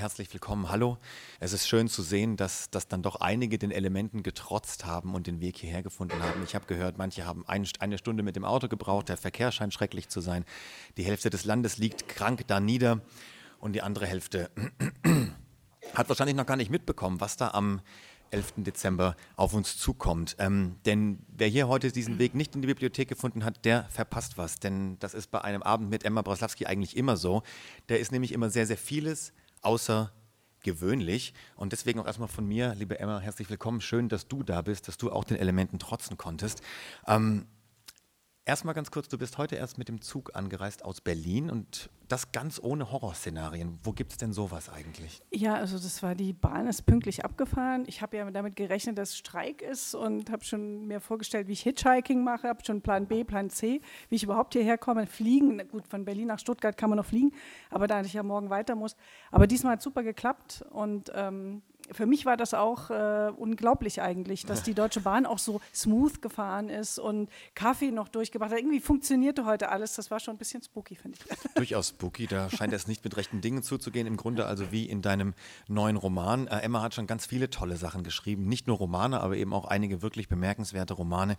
herzlich willkommen. Hallo. Es ist schön zu sehen, dass, dass dann doch einige den Elementen getrotzt haben und den Weg hierher gefunden haben. Ich habe gehört, manche haben ein, eine Stunde mit dem Auto gebraucht, der Verkehr scheint schrecklich zu sein. Die Hälfte des Landes liegt krank da nieder und die andere Hälfte hat wahrscheinlich noch gar nicht mitbekommen, was da am 11. Dezember auf uns zukommt. Ähm, denn wer hier heute diesen Weg nicht in die Bibliothek gefunden hat, der verpasst was. Denn das ist bei einem Abend mit Emma Broslawski eigentlich immer so. Da ist nämlich immer sehr, sehr vieles außergewöhnlich. Und deswegen auch erstmal von mir, liebe Emma, herzlich willkommen. Schön, dass du da bist, dass du auch den Elementen trotzen konntest. Ähm, Erstmal ganz kurz, du bist heute erst mit dem Zug angereist aus Berlin und das ganz ohne Horrorszenarien. Wo gibt es denn sowas eigentlich? Ja, also das war, die Bahn ist pünktlich abgefahren. Ich habe ja damit gerechnet, dass Streik ist und habe schon mir vorgestellt, wie ich Hitchhiking mache, habe schon Plan B, Plan C, wie ich überhaupt hierher komme. Fliegen, gut, von Berlin nach Stuttgart kann man noch fliegen, aber da ich ja morgen weiter muss. Aber diesmal hat super geklappt und ähm, für mich war das auch äh, unglaublich eigentlich, dass die Deutsche Bahn auch so smooth gefahren ist und Kaffee noch durchgebracht hat. Irgendwie funktionierte heute alles. Das war schon ein bisschen spooky, finde ich. Durchaus spooky. Da scheint es nicht mit rechten Dingen zuzugehen. Im Grunde also wie in deinem neuen Roman. Äh, Emma hat schon ganz viele tolle Sachen geschrieben. Nicht nur Romane, aber eben auch einige wirklich bemerkenswerte Romane.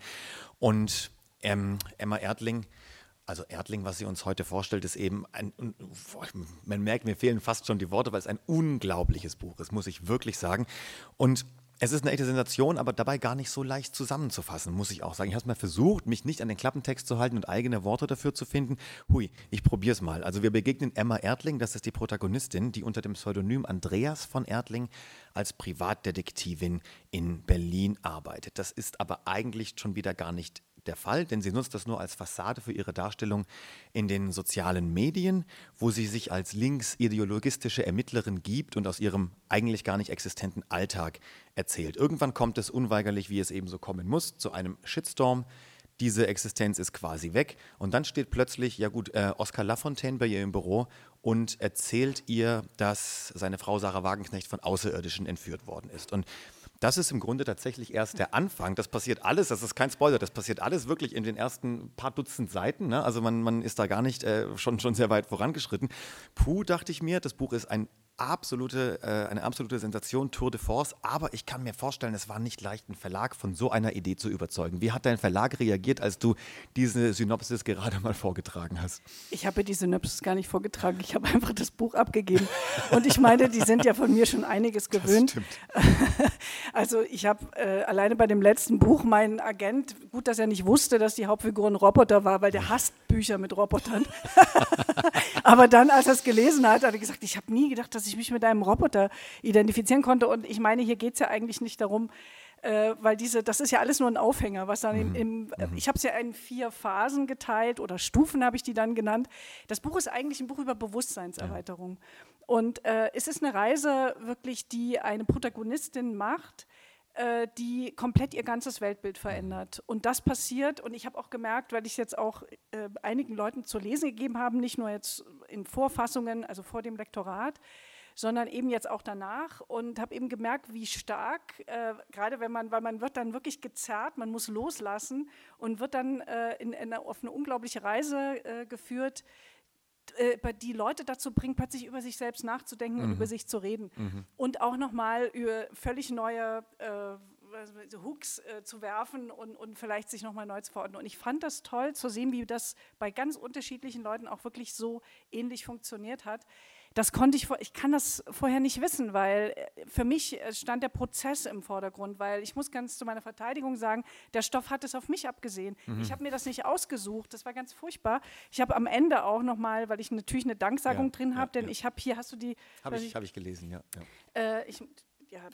Und ähm, Emma Erdling also Erdling, was sie uns heute vorstellt, ist eben ein, man merkt, mir fehlen fast schon die Worte, weil es ein unglaubliches Buch ist, muss ich wirklich sagen. Und es ist eine echte Sensation, aber dabei gar nicht so leicht zusammenzufassen, muss ich auch sagen. Ich habe es mal versucht, mich nicht an den Klappentext zu halten und eigene Worte dafür zu finden. Hui, ich probiere es mal. Also wir begegnen Emma Erdling, das ist die Protagonistin, die unter dem Pseudonym Andreas von Erdling als Privatdetektivin in Berlin arbeitet. Das ist aber eigentlich schon wieder gar nicht der Fall, denn sie nutzt das nur als Fassade für ihre Darstellung in den sozialen Medien, wo sie sich als linksideologistische Ermittlerin gibt und aus ihrem eigentlich gar nicht existenten Alltag erzählt. Irgendwann kommt es unweigerlich, wie es eben so kommen muss, zu einem Shitstorm. Diese Existenz ist quasi weg und dann steht plötzlich, ja gut, äh, Oskar Lafontaine bei ihr im Büro und erzählt ihr, dass seine Frau Sarah Wagenknecht von Außerirdischen entführt worden ist. Und das ist im Grunde tatsächlich erst der Anfang. Das passiert alles, das ist kein Spoiler, das passiert alles wirklich in den ersten paar Dutzend Seiten. Ne? Also man, man ist da gar nicht äh, schon, schon sehr weit vorangeschritten. Puh, dachte ich mir, das Buch ist ein absolute, äh, eine absolute Sensation, Tour de Force. Aber ich kann mir vorstellen, es war nicht leicht, einen Verlag von so einer Idee zu überzeugen. Wie hat dein Verlag reagiert, als du diese Synopsis gerade mal vorgetragen hast? Ich habe die Synopsis gar nicht vorgetragen. Ich habe einfach das Buch abgegeben. Und ich meine, die sind ja von mir schon einiges gewöhnt. Also ich habe äh, alleine bei dem letzten Buch meinen Agent, gut, dass er nicht wusste, dass die Hauptfigur ein Roboter war, weil der hasst Bücher mit Robotern. Aber dann, als er es gelesen hat, hat er gesagt, ich habe nie gedacht, dass ich mich mit einem Roboter identifizieren konnte. Und ich meine, hier geht es ja eigentlich nicht darum, äh, weil diese, das ist ja alles nur ein Aufhänger, was dann mhm. im, im mhm. ich habe es ja in vier Phasen geteilt oder Stufen habe ich die dann genannt. Das Buch ist eigentlich ein Buch über Bewusstseinserweiterung. Ja. Und äh, es ist eine Reise wirklich, die eine Protagonistin macht, äh, die komplett ihr ganzes Weltbild verändert. Und das passiert, und ich habe auch gemerkt, weil ich es jetzt auch äh, einigen Leuten zu lesen gegeben habe, nicht nur jetzt in Vorfassungen, also vor dem Lektorat, sondern eben jetzt auch danach und habe eben gemerkt, wie stark, äh, gerade wenn man, weil man wird dann wirklich gezerrt, man muss loslassen und wird dann äh, in, in eine, auf eine unglaubliche Reise äh, geführt, äh, die Leute dazu bringt, plötzlich über sich selbst nachzudenken mhm. und über sich zu reden. Mhm. Und auch nochmal über völlig neue äh, Hooks äh, zu werfen und, und vielleicht sich nochmal neu zu verordnen. Und ich fand das toll zu sehen, wie das bei ganz unterschiedlichen Leuten auch wirklich so ähnlich funktioniert hat das konnte ich, ich kann das vorher nicht wissen, weil äh, für mich äh, stand der Prozess im Vordergrund, weil ich muss ganz zu meiner Verteidigung sagen, der Stoff hat es auf mich abgesehen. Mhm. Ich habe mir das nicht ausgesucht, das war ganz furchtbar. Ich habe am Ende auch nochmal, weil ich natürlich eine Danksagung ja, drin habe, ja, denn ja. ich habe hier, hast du die? Habe ich, hab ich gelesen, ja. Äh, ich, ja,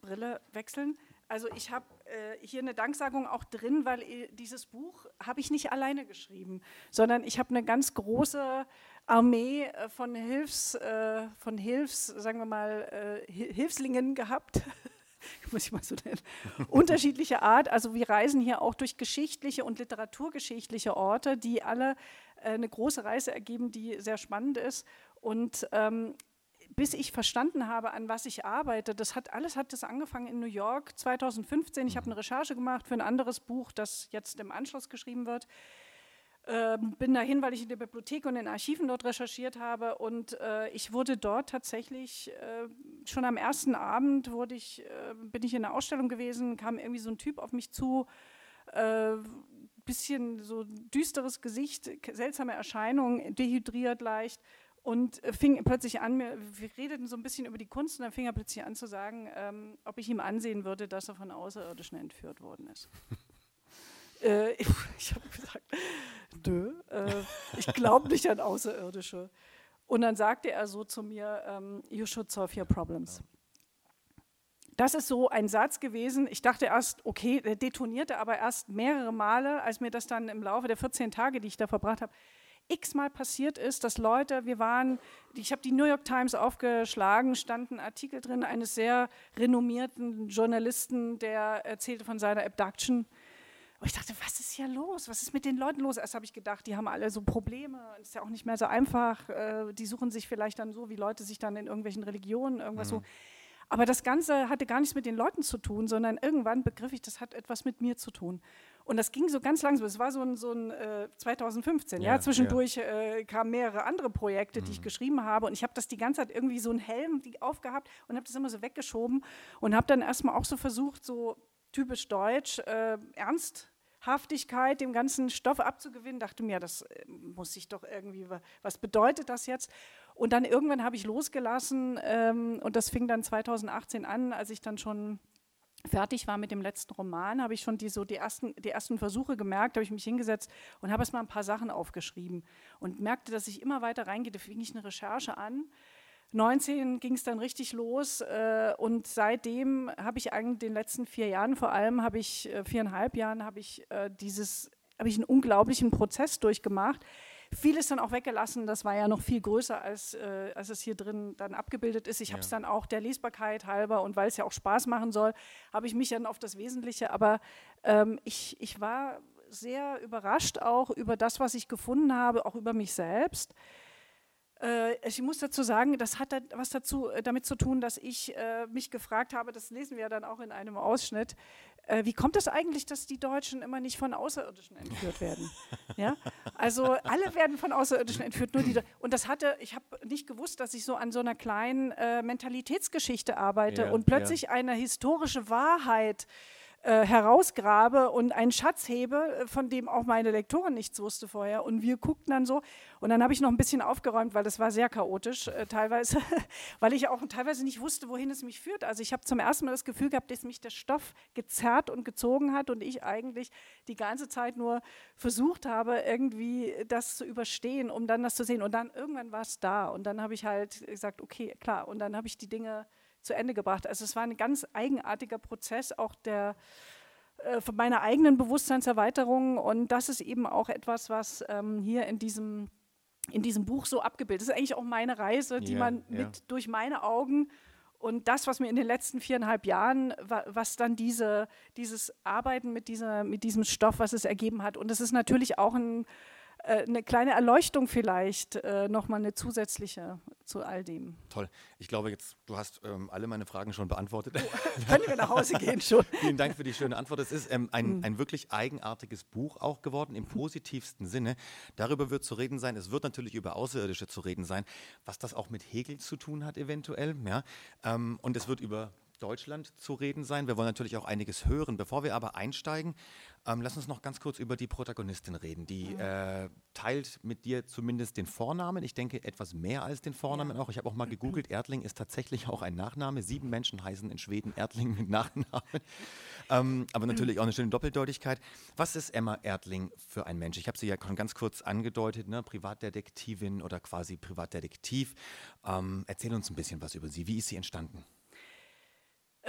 Brille wechseln. Also ich habe äh, hier eine Danksagung auch drin, weil äh, dieses Buch habe ich nicht alleine geschrieben, sondern ich habe eine ganz große Armee äh, von Hilfs, äh, von Hilfs, sagen wir mal, äh, Hilfslingen gehabt. muss ich mal so nennen, unterschiedliche Art. Also wir reisen hier auch durch geschichtliche und literaturgeschichtliche Orte, die alle eine große Reise ergeben, die sehr spannend ist. Und ähm, bis ich verstanden habe, an was ich arbeite, das hat alles hat das angefangen in New York 2015. Ich habe eine Recherche gemacht für ein anderes Buch, das jetzt im Anschluss geschrieben wird. Ähm, bin dahin, weil ich in der Bibliothek und in Archiven dort recherchiert habe und äh, ich wurde dort tatsächlich äh, schon am ersten Abend wurde ich, äh, bin ich in einer Ausstellung gewesen, kam irgendwie so ein Typ auf mich zu, äh, bisschen so düsteres Gesicht, seltsame Erscheinung, dehydriert leicht und äh, fing plötzlich an, wir, wir redeten so ein bisschen über die Kunst und dann fing er plötzlich an zu sagen, ähm, ob ich ihm ansehen würde, dass er von Außerirdischen entführt worden ist. Äh, ich, ich habe gesagt, nö, äh, ich glaube nicht an Außerirdische. Und dann sagte er so zu mir, ähm, you should solve your problems. Das ist so ein Satz gewesen. Ich dachte erst, okay, der detonierte aber erst mehrere Male, als mir das dann im Laufe der 14 Tage, die ich da verbracht habe, x-mal passiert ist, dass Leute, wir waren, ich habe die New York Times aufgeschlagen, standen Artikel drin eines sehr renommierten Journalisten, der erzählte von seiner Abduction. Und ich dachte, was ist hier los? Was ist mit den Leuten los? Erst habe ich gedacht, die haben alle so Probleme. Es ist ja auch nicht mehr so einfach. Äh, die suchen sich vielleicht dann so, wie Leute sich dann in irgendwelchen Religionen irgendwas mhm. so aber das Ganze hatte gar nichts mit den Leuten zu tun, sondern irgendwann begriff ich, das hat etwas mit mir zu tun. Und das ging so ganz langsam. Es war so ein, so ein äh, 2015. Ja, ja Zwischendurch ja. Äh, kamen mehrere andere Projekte, die mhm. ich geschrieben habe. Und ich habe das die ganze Zeit irgendwie so einen Helm aufgehabt und habe das immer so weggeschoben und habe dann erstmal auch so versucht, so typisch deutsch, äh, ernst Haftigkeit dem ganzen Stoff abzugewinnen, dachte mir, das äh, muss ich doch irgendwie, was bedeutet das jetzt? Und dann irgendwann habe ich losgelassen ähm, und das fing dann 2018 an, als ich dann schon fertig war mit dem letzten Roman, habe ich schon die, so die, ersten, die ersten Versuche gemerkt, habe ich mich hingesetzt und habe erst mal ein paar Sachen aufgeschrieben und merkte, dass ich immer weiter reingehe. Da fing ich eine Recherche an. 19 ging es dann richtig los äh, und seitdem habe ich eigentlich in den letzten vier Jahren, vor allem habe ich äh, viereinhalb Jahren, habe ich äh, dieses, habe ich einen unglaublichen Prozess durchgemacht, Vieles dann auch weggelassen, das war ja noch viel größer, als, äh, als es hier drin dann abgebildet ist. Ich ja. habe es dann auch der Lesbarkeit halber und weil es ja auch Spaß machen soll, habe ich mich dann auf das Wesentliche, aber ähm, ich, ich war sehr überrascht auch über das, was ich gefunden habe, auch über mich selbst. Äh, ich muss dazu sagen, das hat was dazu, äh, damit zu tun, dass ich äh, mich gefragt habe, das lesen wir ja dann auch in einem Ausschnitt, wie kommt es eigentlich, dass die Deutschen immer nicht von Außerirdischen entführt werden? ja? Also alle werden von Außerirdischen entführt, nur die. Und das hatte, ich habe nicht gewusst, dass ich so an so einer kleinen äh, Mentalitätsgeschichte arbeite ja, und plötzlich ja. eine historische Wahrheit äh, herausgrabe und einen Schatz hebe, äh, von dem auch meine Lektorin nichts wusste vorher. Und wir guckten dann so. Und dann habe ich noch ein bisschen aufgeräumt, weil das war sehr chaotisch äh, teilweise, weil ich auch teilweise nicht wusste, wohin es mich führt. Also ich habe zum ersten Mal das Gefühl gehabt, dass mich der Stoff gezerrt und gezogen hat und ich eigentlich die ganze Zeit nur versucht habe, irgendwie das zu überstehen, um dann das zu sehen. Und dann irgendwann war es da. Und dann habe ich halt gesagt, okay, klar. Und dann habe ich die Dinge zu Ende gebracht. Also es war ein ganz eigenartiger Prozess auch der äh, von meiner eigenen Bewusstseinserweiterung und das ist eben auch etwas, was ähm, hier in diesem in diesem Buch so abgebildet. Das ist eigentlich auch meine Reise, die yeah, man yeah. mit durch meine Augen und das, was mir in den letzten viereinhalb Jahren, was dann diese, dieses Arbeiten mit, dieser, mit diesem Stoff, was es ergeben hat. Und es ist natürlich auch ein eine kleine Erleuchtung vielleicht, äh, nochmal eine zusätzliche zu all dem. Toll. Ich glaube jetzt, du hast ähm, alle meine Fragen schon beantwortet. Oh, können wir nach Hause gehen schon. Vielen Dank für die schöne Antwort. Es ist ähm, ein, mhm. ein wirklich eigenartiges Buch auch geworden, im positivsten Sinne. Darüber wird zu reden sein. Es wird natürlich über Außerirdische zu reden sein, was das auch mit Hegel zu tun hat eventuell. Ja? Ähm, und es wird über Deutschland zu reden sein. Wir wollen natürlich auch einiges hören. Bevor wir aber einsteigen, ähm, lass uns noch ganz kurz über die Protagonistin reden. Die mhm. äh, teilt mit dir zumindest den Vornamen. Ich denke etwas mehr als den Vornamen ja. auch. Ich habe auch mal gegoogelt. Erdling ist tatsächlich auch ein Nachname. Sieben Menschen heißen in Schweden Erdling mit Nachnamen. ähm, aber natürlich auch eine schöne Doppeldeutigkeit. Was ist Emma Erdling für ein Mensch? Ich habe sie ja schon ganz kurz angedeutet, ne? Privatdetektivin oder quasi Privatdetektiv. Ähm, erzähl uns ein bisschen was über sie. Wie ist sie entstanden?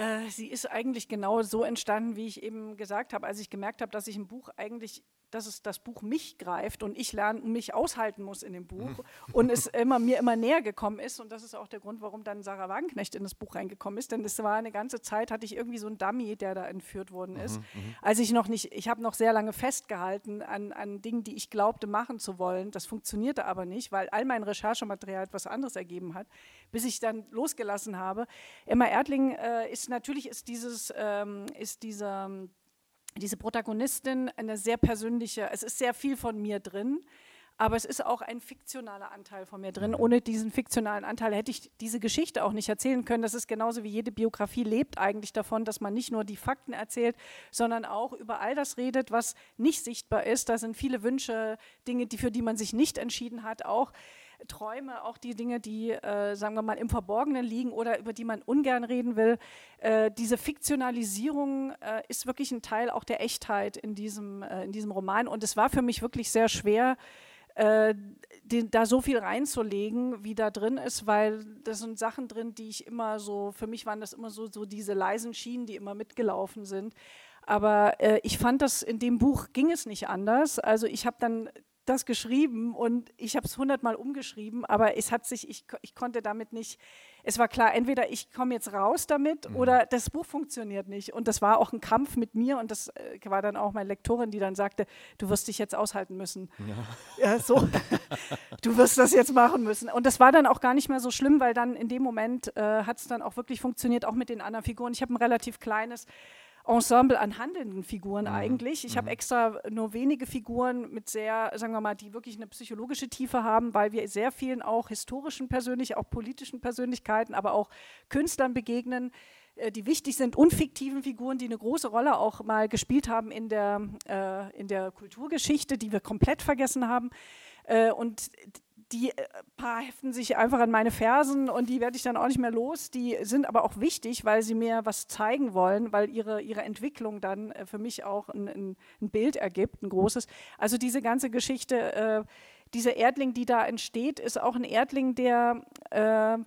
Äh, sie ist eigentlich genau so entstanden, wie ich eben gesagt habe, als ich gemerkt habe, dass ich ein Buch eigentlich dass es das Buch mich greift und ich lernen, mich aushalten muss in dem Buch mhm. und es immer, mir immer näher gekommen ist. Und das ist auch der Grund, warum dann Sarah Wagenknecht in das Buch reingekommen ist. Denn es war eine ganze Zeit, hatte ich irgendwie so einen Dummy, der da entführt worden ist. Mhm, mhm. Als ich noch nicht, ich habe noch sehr lange festgehalten an, an Dingen, die ich glaubte machen zu wollen. Das funktionierte aber nicht, weil all mein Recherchematerial etwas anderes ergeben hat, bis ich dann losgelassen habe. Emma Erdling äh, ist natürlich ist dieses, ähm, ist dieser diese Protagonistin eine sehr persönliche, es ist sehr viel von mir drin, aber es ist auch ein fiktionaler Anteil von mir drin. Mhm. Ohne diesen fiktionalen Anteil hätte ich diese Geschichte auch nicht erzählen können. Das ist genauso wie jede Biografie lebt eigentlich davon, dass man nicht nur die Fakten erzählt, sondern auch über all das redet, was nicht sichtbar ist. Da sind viele Wünsche, Dinge, die, für die man sich nicht entschieden hat, auch. Träume, auch die Dinge, die, äh, sagen wir mal, im Verborgenen liegen oder über die man ungern reden will. Äh, diese Fiktionalisierung äh, ist wirklich ein Teil auch der Echtheit in diesem, äh, in diesem Roman. Und es war für mich wirklich sehr schwer, äh, den, da so viel reinzulegen, wie da drin ist, weil das sind Sachen drin, die ich immer so, für mich waren das immer so, so diese leisen Schienen, die immer mitgelaufen sind. Aber äh, ich fand das in dem Buch ging es nicht anders. Also ich habe dann das geschrieben und ich habe es hundertmal umgeschrieben, aber es hat sich, ich, ich konnte damit nicht, es war klar, entweder ich komme jetzt raus damit mhm. oder das Buch funktioniert nicht. Und das war auch ein Kampf mit mir und das äh, war dann auch meine Lektorin, die dann sagte, du wirst dich jetzt aushalten müssen. Ja, ja so, du wirst das jetzt machen müssen. Und das war dann auch gar nicht mehr so schlimm, weil dann in dem Moment äh, hat es dann auch wirklich funktioniert, auch mit den anderen Figuren. Ich habe ein relativ kleines Ensemble an handelnden Figuren mhm. eigentlich. Ich mhm. habe extra nur wenige Figuren mit sehr, sagen wir mal, die wirklich eine psychologische Tiefe haben, weil wir sehr vielen auch historischen Persönlichkeiten, auch politischen Persönlichkeiten, aber auch Künstlern begegnen, äh, die wichtig sind, unfiktiven Figuren, die eine große Rolle auch mal gespielt haben in der, äh, in der Kulturgeschichte, die wir komplett vergessen haben. Äh, und die äh, paar heften sich einfach an meine Fersen und die werde ich dann auch nicht mehr los. Die sind aber auch wichtig, weil sie mir was zeigen wollen, weil ihre, ihre Entwicklung dann äh, für mich auch ein, ein, ein Bild ergibt, ein großes. Also diese ganze Geschichte, äh, dieser Erdling, die da entsteht, ist auch ein Erdling, der, äh,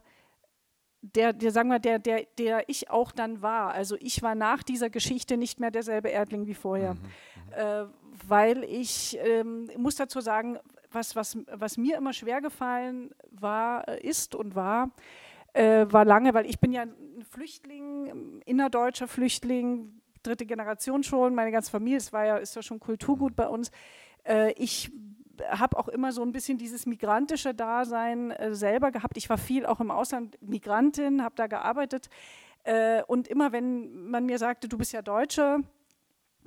der, der, sagen wir, der, der, der ich auch dann war. Also ich war nach dieser Geschichte nicht mehr derselbe Erdling wie vorher. Mhm, mhm. äh, weil ich, ähm, muss dazu sagen, was, was, was mir immer schwer gefallen war, äh, ist und war, äh, war lange, weil ich bin ja ein Flüchtling, innerdeutscher Flüchtling, dritte Generation schon, meine ganze Familie, es war ja, ist ja schon Kulturgut bei uns. Äh, ich habe auch immer so ein bisschen dieses migrantische Dasein äh, selber gehabt. Ich war viel auch im Ausland Migrantin, habe da gearbeitet. Äh, und immer wenn man mir sagte, du bist ja Deutsche,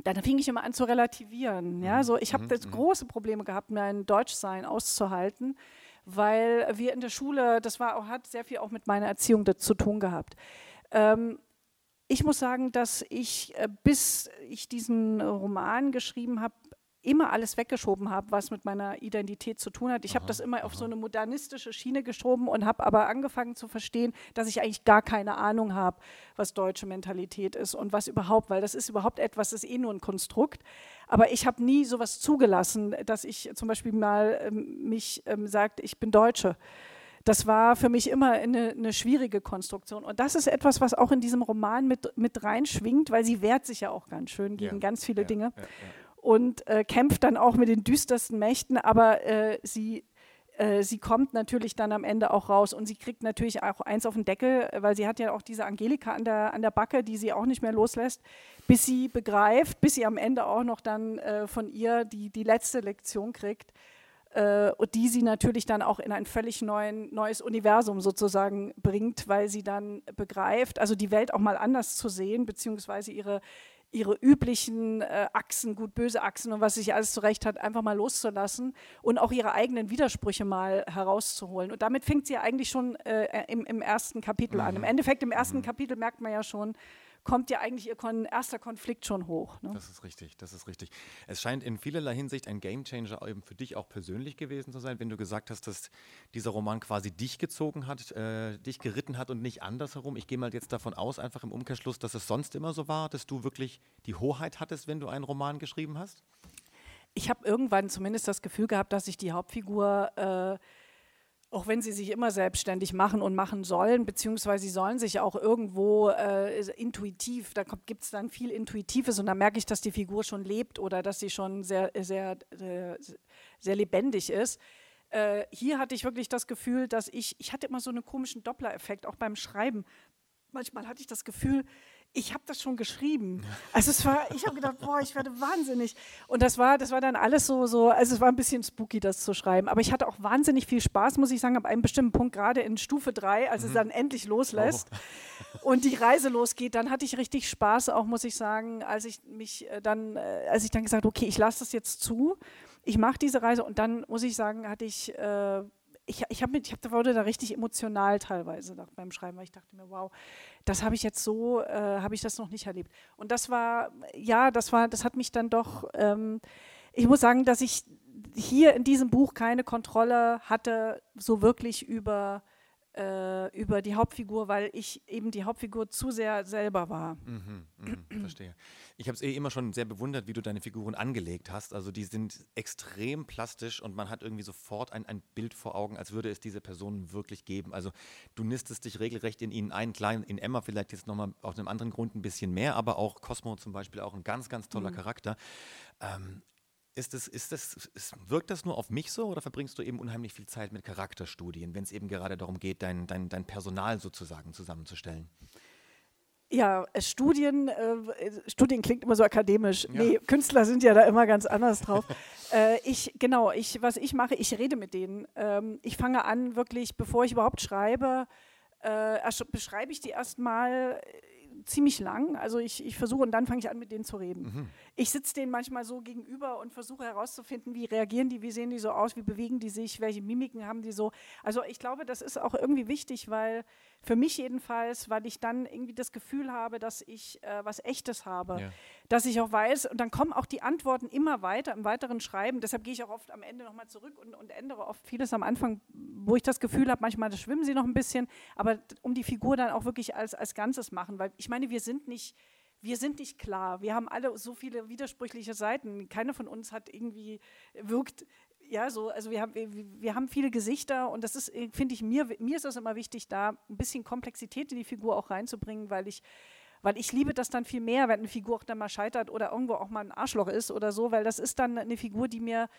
dann fing ich immer an zu relativieren. Ja? Mhm. So, ich habe mhm. mhm. große Probleme gehabt, mein Deutschsein auszuhalten, weil wir in der Schule, das war auch, hat sehr viel auch mit meiner Erziehung zu tun gehabt. Ähm, ich muss sagen, dass ich, äh, bis ich diesen Roman geschrieben habe, immer alles weggeschoben habe, was mit meiner Identität zu tun hat. Ich habe das immer auf so eine modernistische Schiene geschoben und habe aber angefangen zu verstehen, dass ich eigentlich gar keine Ahnung habe, was deutsche Mentalität ist und was überhaupt, weil das ist überhaupt etwas, das ist eh nur ein Konstrukt. Aber ich habe nie sowas zugelassen, dass ich zum Beispiel mal ähm, mich ähm, sagt, ich bin Deutsche. Das war für mich immer eine, eine, schwierige Konstruktion. Und das ist etwas, was auch in diesem Roman mit, mit reinschwingt, weil sie wehrt sich ja auch ganz schön gegen ja. ganz viele ja, Dinge. Ja, und äh, kämpft dann auch mit den düstersten Mächten, aber äh, sie, äh, sie kommt natürlich dann am Ende auch raus und sie kriegt natürlich auch eins auf den Deckel, weil sie hat ja auch diese Angelika an der, an der Backe, die sie auch nicht mehr loslässt, bis sie begreift, bis sie am Ende auch noch dann äh, von ihr die, die letzte Lektion kriegt äh, die sie natürlich dann auch in ein völlig neuen, neues Universum sozusagen bringt, weil sie dann begreift, also die Welt auch mal anders zu sehen, beziehungsweise ihre, ihre üblichen äh, Achsen, gut-böse Achsen und was sich alles zurecht hat, einfach mal loszulassen und auch ihre eigenen Widersprüche mal herauszuholen. Und damit fängt sie ja eigentlich schon äh, im, im, ersten Kapitel mhm. an. Im mhm. Endeffekt, im ersten mhm. Kapitel merkt man ja schon, kommt ja eigentlich ihr kon erster Konflikt schon hoch. Ne? Das ist richtig, das ist richtig. Es scheint in vielerlei Hinsicht ein Gamechanger eben für dich auch persönlich gewesen zu sein, wenn du gesagt hast, dass dieser Roman quasi dich gezogen hat, äh, dich geritten hat und nicht andersherum. Ich gehe mal jetzt davon aus, einfach im Umkehrschluss, dass es sonst immer so war, dass du wirklich die Hoheit hattest, wenn du einen Roman geschrieben hast? Ich habe irgendwann zumindest das Gefühl gehabt, dass ich die Hauptfigur äh, auch wenn sie sich immer selbstständig machen und machen sollen, beziehungsweise sie sollen sich auch irgendwo äh, intuitiv, da gibt es dann viel Intuitives und da merke ich, dass die Figur schon lebt oder dass sie schon sehr, sehr, sehr, äh, sehr lebendig ist. Äh, hier hatte ich wirklich das Gefühl, dass ich, ich hatte immer so einen komischen Doppler-Effekt, auch beim Schreiben. Manchmal hatte ich das Gefühl, ich habe das schon geschrieben. Also es war, ich habe gedacht, boah, ich werde wahnsinnig. Und das war, das war dann alles so, so, also es war ein bisschen spooky, das zu schreiben. Aber ich hatte auch wahnsinnig viel Spaß, muss ich sagen, ab einem bestimmten Punkt, gerade in Stufe 3, als mhm. es dann endlich loslässt. Oh. und die Reise losgeht, dann hatte ich richtig Spaß, auch muss ich sagen, als ich mich äh, dann, äh, als ich dann gesagt, okay, ich lasse das jetzt zu, ich mache diese Reise und dann muss ich sagen, hatte ich äh, ich, ich, hab ich hab, wurde da richtig emotional teilweise beim Schreiben, weil ich dachte mir, wow, das habe ich jetzt so, äh, habe ich das noch nicht erlebt. Und das war, ja, das war, das hat mich dann doch, ähm, ich muss sagen, dass ich hier in diesem Buch keine Kontrolle hatte, so wirklich über äh, über die Hauptfigur, weil ich eben die Hauptfigur zu sehr selber war. Mhm, mh, verstehe. Ich habe es eh immer schon sehr bewundert, wie du deine Figuren angelegt hast. Also die sind extrem plastisch und man hat irgendwie sofort ein, ein Bild vor Augen, als würde es diese Personen wirklich geben. Also du nistest dich regelrecht in ihnen ein, klar in Emma vielleicht jetzt nochmal aus einem anderen Grund ein bisschen mehr, aber auch Cosmo zum Beispiel auch ein ganz, ganz toller mhm. Charakter. Ähm, ist das, ist das, ist, wirkt das nur auf mich so oder verbringst du eben unheimlich viel Zeit mit Charakterstudien, wenn es eben gerade darum geht, dein, dein, dein Personal sozusagen zusammenzustellen? Ja, äh, Studien, äh, Studien klingt immer so akademisch. Ja. Nee, Künstler sind ja da immer ganz anders drauf. äh, ich, genau, ich, was ich mache, ich rede mit denen. Ähm, ich fange an, wirklich, bevor ich überhaupt schreibe, äh, beschreibe ich die erstmal ziemlich lang. Also ich, ich versuche und dann fange ich an, mit denen zu reden. Mhm. Ich sitze denen manchmal so gegenüber und versuche herauszufinden, wie reagieren die, wie sehen die so aus, wie bewegen die sich, welche Mimiken haben die so. Also ich glaube, das ist auch irgendwie wichtig, weil für mich jedenfalls, weil ich dann irgendwie das Gefühl habe, dass ich äh, was Echtes habe, ja. dass ich auch weiß, und dann kommen auch die Antworten immer weiter im weiteren Schreiben. Deshalb gehe ich auch oft am Ende nochmal zurück und, und ändere oft vieles am Anfang, wo ich das Gefühl habe, manchmal schwimmen sie noch ein bisschen, aber um die Figur dann auch wirklich als, als Ganzes machen, weil ich meine, wir sind nicht wir sind nicht klar. Wir haben alle so viele widersprüchliche Seiten. Keiner von uns hat irgendwie wirkt ja, so, also wir haben, wir, wir haben viele Gesichter und das ist, äh, finde ich, mir, mir ist es immer wichtig, da ein bisschen Komplexität in die Figur auch reinzubringen, weil ich, weil ich liebe das dann viel mehr, wenn eine Figur auch dann mal scheitert oder irgendwo auch mal ein Arschloch ist oder so, weil das ist dann eine Figur, die mir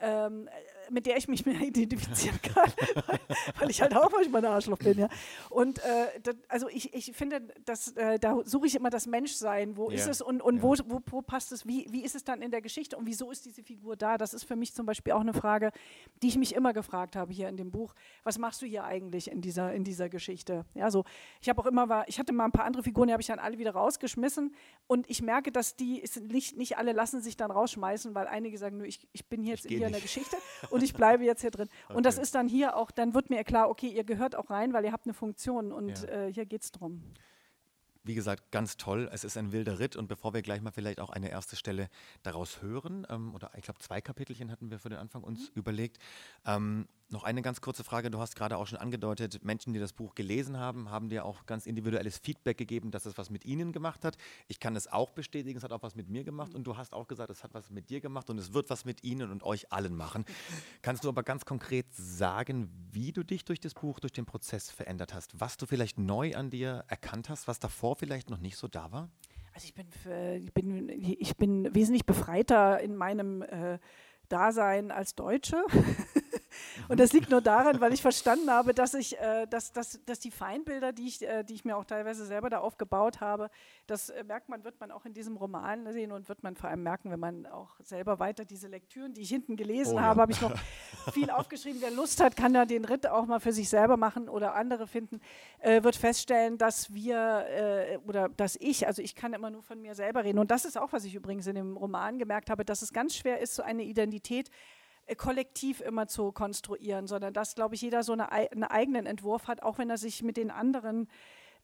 ähm, mit der ich mich mehr identifizieren kann, weil, weil, ich halt auch manchmal ein Arschloch bin. Ja. Und äh, das, also ich, ich finde, dass, äh, da suche ich immer das Menschsein. Wo ja. ist es und, und ja. wo, wo, wo, passt es? Wie, wie ist es dann in der Geschichte und wieso ist diese Figur da? Das ist für mich zum Beispiel auch eine Frage, die ich mich immer gefragt habe hier in dem Buch. Was machst du hier eigentlich in dieser, in dieser Geschichte? Ja, so, ich habe auch immer, war, ich hatte mal ein paar andere Figuren, die habe ich dann alle wieder rausgeschmissen und ich merke, dass die, nicht, nicht alle lassen sich dann rausschmeißen, weil einige sagen, nö, ich, ich bin jetzt hier in der Geschichte und ich bleibe jetzt hier drin. Okay. Und das ist dann hier auch, dann wird mir klar, okay, ihr gehört auch rein, weil ihr habt eine Funktion und ja. äh, hier geht es drum. Wie gesagt, ganz toll. Es ist ein wilder Ritt und bevor wir gleich mal vielleicht auch eine erste Stelle daraus hören, ähm, oder ich glaube zwei Kapitelchen hatten wir für den Anfang uns mhm. überlegt, ähm, noch eine ganz kurze Frage. Du hast gerade auch schon angedeutet, Menschen, die das Buch gelesen haben, haben dir auch ganz individuelles Feedback gegeben, dass es was mit ihnen gemacht hat. Ich kann es auch bestätigen, es hat auch was mit mir gemacht. Und du hast auch gesagt, es hat was mit dir gemacht und es wird was mit ihnen und euch allen machen. Kannst du aber ganz konkret sagen, wie du dich durch das Buch, durch den Prozess verändert hast? Was du vielleicht neu an dir erkannt hast, was davor vielleicht noch nicht so da war? Also ich bin, ich bin, ich bin wesentlich befreiter in meinem äh, Dasein als Deutsche. Und das liegt nur daran, weil ich verstanden habe, dass ich, äh, dass, dass, dass die Feindbilder, die ich, äh, die ich mir auch teilweise selber da aufgebaut habe, das äh, merkt man, wird man auch in diesem Roman sehen und wird man vor allem merken, wenn man auch selber weiter diese Lektüren, die ich hinten gelesen oh, habe, ja. habe ich noch viel aufgeschrieben. Wer Lust hat, kann da den Ritt auch mal für sich selber machen oder andere finden, äh, wird feststellen, dass wir äh, oder dass ich, also ich kann immer nur von mir selber reden. Und das ist auch, was ich übrigens in dem Roman gemerkt habe, dass es ganz schwer ist, so eine Identität kollektiv immer zu konstruieren, sondern dass, glaube ich, jeder so eine, einen eigenen Entwurf hat, auch wenn er sich mit den anderen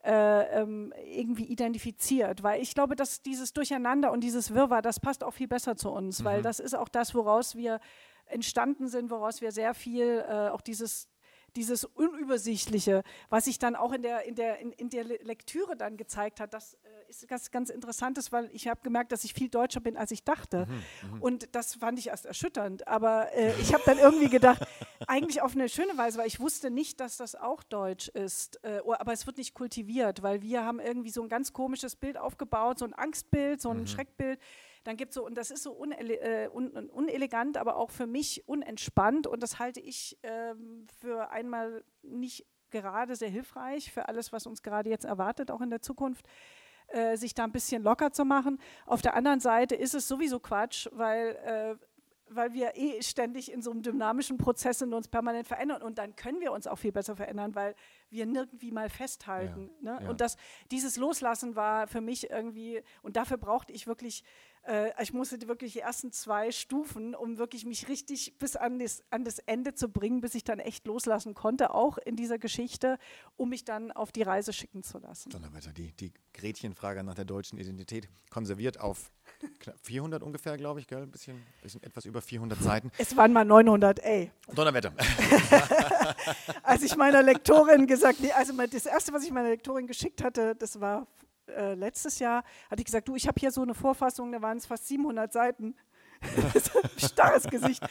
äh, ähm, irgendwie identifiziert. Weil ich glaube, dass dieses Durcheinander und dieses Wirrwarr, das passt auch viel besser zu uns, mhm. weil das ist auch das, woraus wir entstanden sind, woraus wir sehr viel äh, auch dieses dieses Unübersichtliche, was sich dann auch in der, in der, in, in der Lektüre dann gezeigt hat, das äh, ist ganz, ganz Interessantes, weil ich habe gemerkt, dass ich viel deutscher bin, als ich dachte. Mhm, mhm. und das fand ich erst erschütternd. Aber äh, ich habe dann irgendwie gedacht, eigentlich auf eine schöne Weise, weil ich wusste nicht, dass das auch deutsch ist. Äh, aber es wird nicht kultiviert, weil wir haben irgendwie so ein ganz komisches Bild aufgebaut, so ein Angstbild, so ein mhm. Schreckbild dann gibt es so, und das ist so unele äh, un unelegant, aber auch für mich unentspannt und das halte ich ähm, für einmal nicht gerade sehr hilfreich für alles, was uns gerade jetzt erwartet, auch in der Zukunft. Äh, sich da ein bisschen locker zu machen. Auf der anderen Seite ist es sowieso Quatsch, weil äh, weil wir eh ständig in so einem dynamischen Prozess sind und uns permanent verändern. Und dann können wir uns auch viel besser verändern, weil wir nirgendwie mal festhalten. Ja, ne? ja. Und das, dieses Loslassen war für mich irgendwie, und dafür brauchte ich wirklich ich musste wirklich die ersten zwei Stufen, um wirklich mich richtig bis an das, an das Ende zu bringen, bis ich dann echt loslassen konnte, auch in dieser Geschichte, um mich dann auf die Reise schicken zu lassen. Donnerwetter, die, die Gretchenfrage nach der deutschen Identität konserviert auf 400 ungefähr, glaube ich, gell? Ein bisschen, bisschen etwas über 400 Seiten. Es waren mal 900, ey. Donnerwetter. Als ich meiner Lektorin gesagt, nee, also das erste, was ich meiner Lektorin geschickt hatte, das war äh, letztes Jahr, hatte ich gesagt, du, ich habe hier so eine Vorfassung, da waren es fast 700 Seiten. Starres Gesicht.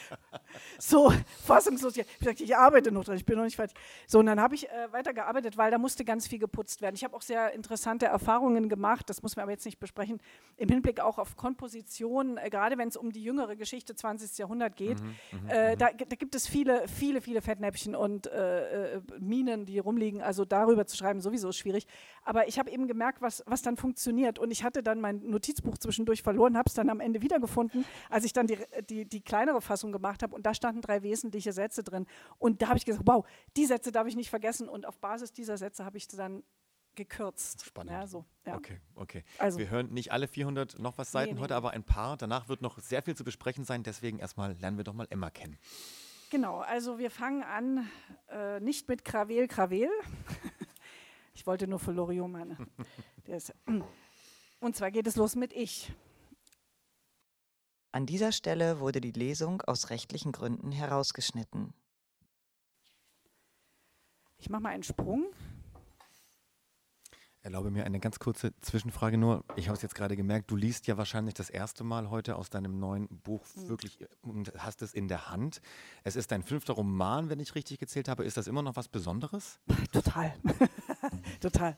So fassungslos. Ich sagte, ich arbeite noch dran, ich bin noch nicht fertig. So, und dann habe ich äh, weitergearbeitet, weil da musste ganz viel geputzt werden. Ich habe auch sehr interessante Erfahrungen gemacht, das muss man aber jetzt nicht besprechen, im Hinblick auch auf Komposition, äh, gerade wenn es um die jüngere Geschichte 20. Jahrhundert geht. Mhm, mhm äh, mhm. da, da, gibt es viele, viele, viele Fettnäpfchen und äh, äh, Minen, die rumliegen. Also darüber zu schreiben, sowieso ist schwierig. Aber ich habe eben gemerkt, was, was dann funktioniert. Und ich hatte dann mein Notizbuch zwischendurch verloren, habe es dann am Ende wiedergefunden als ich dann die, die, die kleinere Fassung gemacht habe und da standen drei wesentliche Sätze drin. Und da habe ich gesagt, wow, die Sätze darf ich nicht vergessen. Und auf Basis dieser Sätze habe ich dann gekürzt. Spannend. Ja, so, ja. Okay, okay. Also, Wir hören nicht alle 400 noch was Seiten nee, nee, heute, aber ein paar. Danach wird noch sehr viel zu besprechen sein. Deswegen erstmal lernen wir doch mal Emma kennen. Genau, also wir fangen an äh, nicht mit Kravel, Kravel. ich wollte nur für Loriot meine. und zwar geht es los mit Ich. An dieser Stelle wurde die Lesung aus rechtlichen Gründen herausgeschnitten. Ich mache mal einen Sprung. Erlaube mir eine ganz kurze Zwischenfrage nur. Ich habe es jetzt gerade gemerkt, du liest ja wahrscheinlich das erste Mal heute aus deinem neuen Buch mhm. wirklich und hast es in der Hand. Es ist dein fünfter Roman, wenn ich richtig gezählt habe. Ist das immer noch was Besonderes? Total. Total.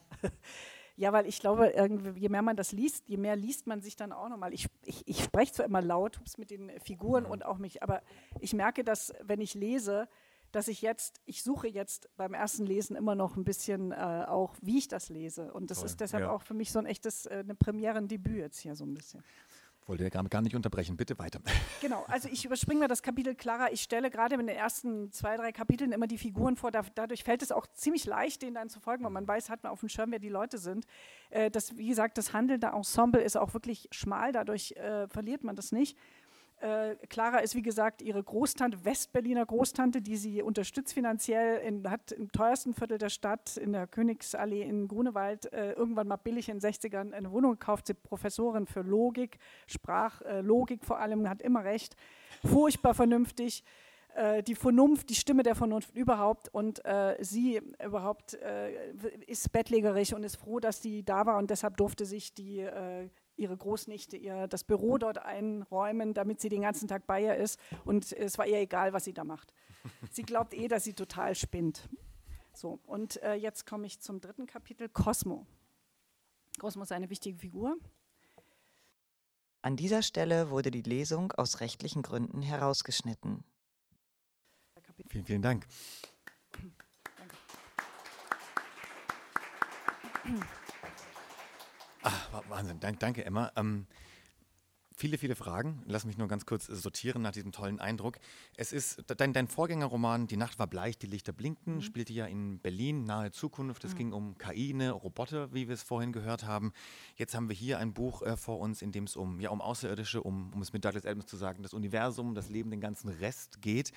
Ja, weil ich glaube, je mehr man das liest, je mehr liest man sich dann auch nochmal. Ich, ich, ich spreche zwar immer laut mit den Figuren und auch mich, aber ich merke, dass wenn ich lese, dass ich jetzt, ich suche jetzt beim ersten Lesen immer noch ein bisschen äh, auch, wie ich das lese. Und das Toll, ist deshalb ja. auch für mich so ein echtes, äh, eine Premierendebüt jetzt hier so ein bisschen. Wollte ja gar nicht unterbrechen, bitte weiter. Genau, also ich überspringe mal das Kapitel Clara. Ich stelle gerade in den ersten zwei, drei Kapiteln immer die Figuren vor. Da, dadurch fällt es auch ziemlich leicht, denen dann zu folgen, weil man weiß, hat man auf dem Schirm, wer die Leute sind. Äh, das, wie gesagt, das handelnde Ensemble ist auch wirklich schmal, dadurch äh, verliert man das nicht. Äh, Clara ist, wie gesagt, ihre Großtante, Westberliner Großtante, die sie unterstützt finanziell, in, hat im teuersten Viertel der Stadt, in der Königsallee in Grunewald, äh, irgendwann mal billig in den 60ern eine Wohnung gekauft. Sie Professorin für Logik, Sprachlogik äh, vor allem, hat immer recht, furchtbar vernünftig äh, die Vernunft, die Stimme der Vernunft überhaupt. Und äh, sie überhaupt äh, ist bettlägerig und ist froh, dass die da war und deshalb durfte sich die äh, ihre Großnichte ihr das Büro dort einräumen, damit sie den ganzen Tag bei ihr ist. Und es war ihr egal, was sie da macht. Sie glaubt eh, dass sie total spinnt. So, und äh, jetzt komme ich zum dritten Kapitel, Cosmo. Cosmo ist eine wichtige Figur. An dieser Stelle wurde die Lesung aus rechtlichen Gründen herausgeschnitten. Vielen, vielen Dank. Danke. Ach, Wahnsinn. Dank, danke, Emma. Ähm, viele, viele Fragen. Lass mich nur ganz kurz sortieren nach diesem tollen Eindruck. Es ist dein, dein Vorgängerroman Die Nacht war bleich, die Lichter blinken, mhm. spielte ja in Berlin, nahe Zukunft. Es mhm. ging um KI, ne, Roboter, wie wir es vorhin gehört haben. Jetzt haben wir hier ein Buch äh, vor uns, in dem es um, ja, um Außerirdische, um, um es mit Douglas Adams zu sagen, das Universum, das Leben, den ganzen Rest geht.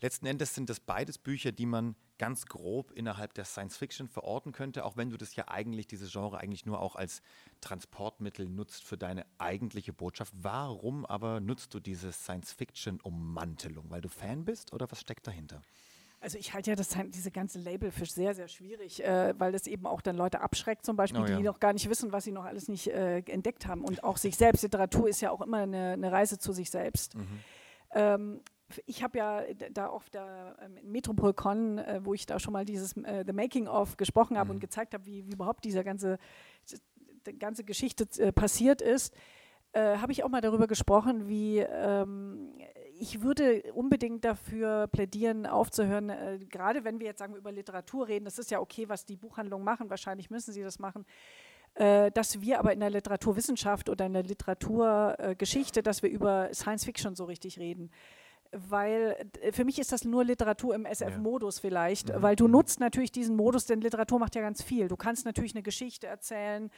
Letzten Endes sind das beides Bücher, die man ganz grob innerhalb der Science Fiction verorten könnte, auch wenn du das ja eigentlich, dieses Genre eigentlich nur auch als Transportmittel nutzt für deine eigentliche Botschaft. Warum aber nutzt du diese Science Fiction Ummantelung? Weil du Fan bist oder was steckt dahinter? Also ich halte ja das, diese ganze Label für sehr, sehr schwierig, äh, weil das eben auch dann Leute abschreckt, zum Beispiel, oh, ja. die noch gar nicht wissen, was sie noch alles nicht äh, entdeckt haben. Und auch sich selbst. Literatur ist ja auch immer eine, eine Reise zu sich selbst. Mhm. Ähm, ich habe ja da auf der ähm, Metropolcon, äh, wo ich da schon mal dieses äh, The Making of gesprochen habe mhm. und gezeigt habe, wie, wie, überhaupt diese ganze, die ganze Geschichte äh, passiert ist, äh, habe ich auch mal darüber gesprochen, wie ähm, ich würde unbedingt dafür plädieren, aufzuhören, äh, gerade wenn wir jetzt sagen über Literatur reden, das ist ja okay, was die Buchhandlungen machen, wahrscheinlich müssen sie das machen äh, dass wir aber in der Literaturwissenschaft oder in der Literaturgeschichte, dass wir über Science Fiction so richtig reden weil äh, für mich ist das nur Literatur im SF-Modus ja. vielleicht, mhm. weil du mhm. nutzt natürlich diesen Modus, denn Literatur macht ja ganz viel. Du kannst natürlich eine Geschichte erzählen,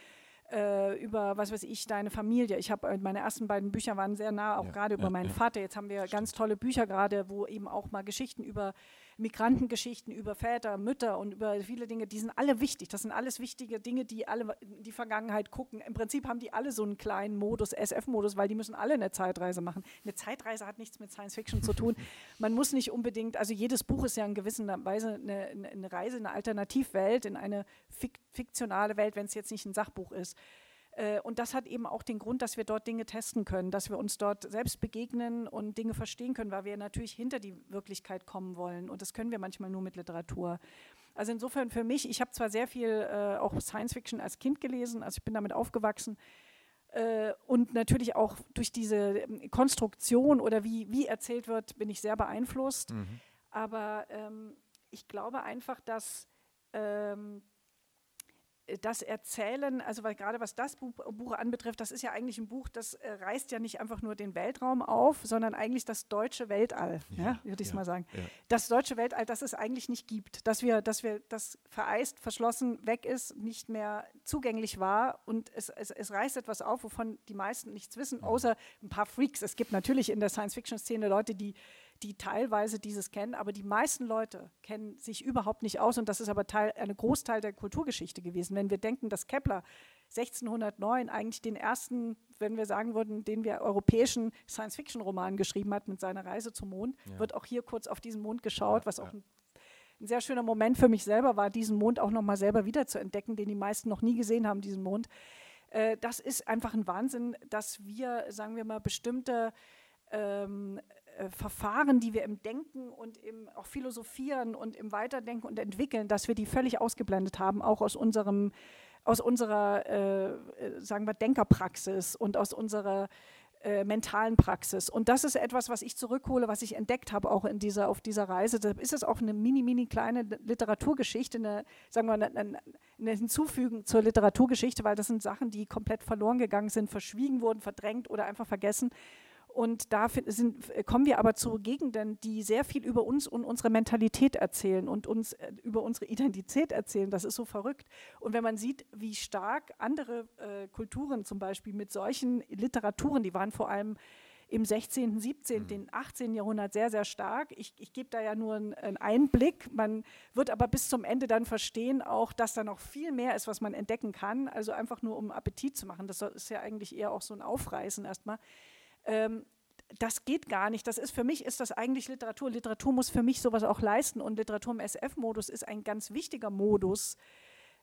äh, über, was weiß ich, deine Familie. Ich habe, äh, meine ersten beiden Bücher waren sehr nah, auch ja, gerade über ja, meinen ja. Vater. Jetzt haben wir Stimmt. ganz tolle Bücher gerade, wo eben auch mal Geschichten über Migrantengeschichten, über Väter, Mütter und über viele Dinge, die sind alle wichtig. Das sind alles wichtige Dinge, die alle in die Vergangenheit gucken. Im Prinzip haben die alle so einen kleinen Modus, SF-Modus, weil die müssen alle eine Zeitreise machen. Eine Zeitreise hat nichts mit Science Fiction zu tun. Man muss nicht unbedingt, also jedes Buch ist ja in gewisser Weise eine, eine Reise, eine Alternativwelt, in eine fiktionale Welt, wenn es jetzt nicht ein Sachbuch ist. Äh, und das hat eben auch den Grund, dass wir dort Dinge testen können, dass wir uns dort selbst begegnen und Dinge verstehen können, weil wir natürlich hinter die Wirklichkeit kommen wollen. Und das können wir manchmal nur mit Literatur. Also insofern für mich, ich habe zwar sehr viel äh, auch Science Fiction als Kind gelesen, also ich bin damit aufgewachsen. Äh, und natürlich auch durch diese ähm, Konstruktion oder wie, wie erzählt wird, bin ich sehr beeinflusst. Mhm. Aber ähm, ich glaube einfach, dass ähm, das Erzählen, also weil gerade was das Buch, Buch, anbetrifft, das ist ja eigentlich ein Buch, das äh, reißt ja nicht einfach nur den Weltraum auf, sondern eigentlich das deutsche Weltall, ja, ja würde ich ja, mal sagen. Das deutsche Weltall, das es eigentlich nicht gibt, dass wir, dass wir das vereist, verschlossen, weg ist, nicht mehr zugänglich war und es, es, es reißt etwas auf, wovon die meisten nichts wissen, außer ein paar Freaks. Es gibt natürlich in der Science-Fiction-Szene Leute, die die teilweise dieses kennen, aber die meisten Leute kennen sich überhaupt nicht aus und das ist aber Teil, ein Großteil der Kulturgeschichte gewesen. Wenn wir denken, dass Kepler 1609 eigentlich den ersten, wenn wir sagen würden, den wir europäischen Science-Fiction-Roman geschrieben hat mit seiner Reise zum Mond, ja. wird auch hier kurz auf diesen Mond geschaut, was auch ein, ein sehr schöner Moment für mich selber war, diesen Mond auch nochmal selber wieder zu entdecken, den die meisten noch nie gesehen haben, diesen Mond. Äh, das ist einfach ein Wahnsinn, dass wir, sagen wir mal, bestimmte ähm, äh, Verfahren, die wir im Denken und im auch Philosophieren und im Weiterdenken und Entwickeln, dass wir die völlig ausgeblendet haben, auch aus unserem, aus unserer, äh, äh, sagen wir, Denkerpraxis und aus unserer äh, mentalen Praxis. Und das ist etwas, was ich zurückhole, was ich entdeckt habe auch in dieser, auf dieser Reise. Da ist es auch eine mini, mini kleine Literaturgeschichte, eine, sagen wir, eine, eine Hinzufügen zur Literaturgeschichte, weil das sind Sachen, die komplett verloren gegangen sind, verschwiegen wurden, verdrängt oder einfach vergessen. Und da sind, kommen wir aber zu Gegenden, die sehr viel über uns und unsere Mentalität erzählen und uns äh, über unsere Identität erzählen. Das ist so verrückt. Und wenn man sieht, wie stark andere äh, Kulturen zum Beispiel mit solchen Literaturen, die waren vor allem im 16., 17., mhm. 18. Jahrhundert sehr, sehr stark. Ich, ich gebe da ja nur einen, einen Einblick. Man wird aber bis zum Ende dann verstehen auch, dass da noch viel mehr ist, was man entdecken kann. Also einfach nur um Appetit zu machen. Das ist ja eigentlich eher auch so ein Aufreißen erstmal ähm, das geht gar nicht. Das ist für mich ist das eigentlich Literatur. Literatur muss für mich sowas auch leisten und Literatur im SF-Modus ist ein ganz wichtiger Modus,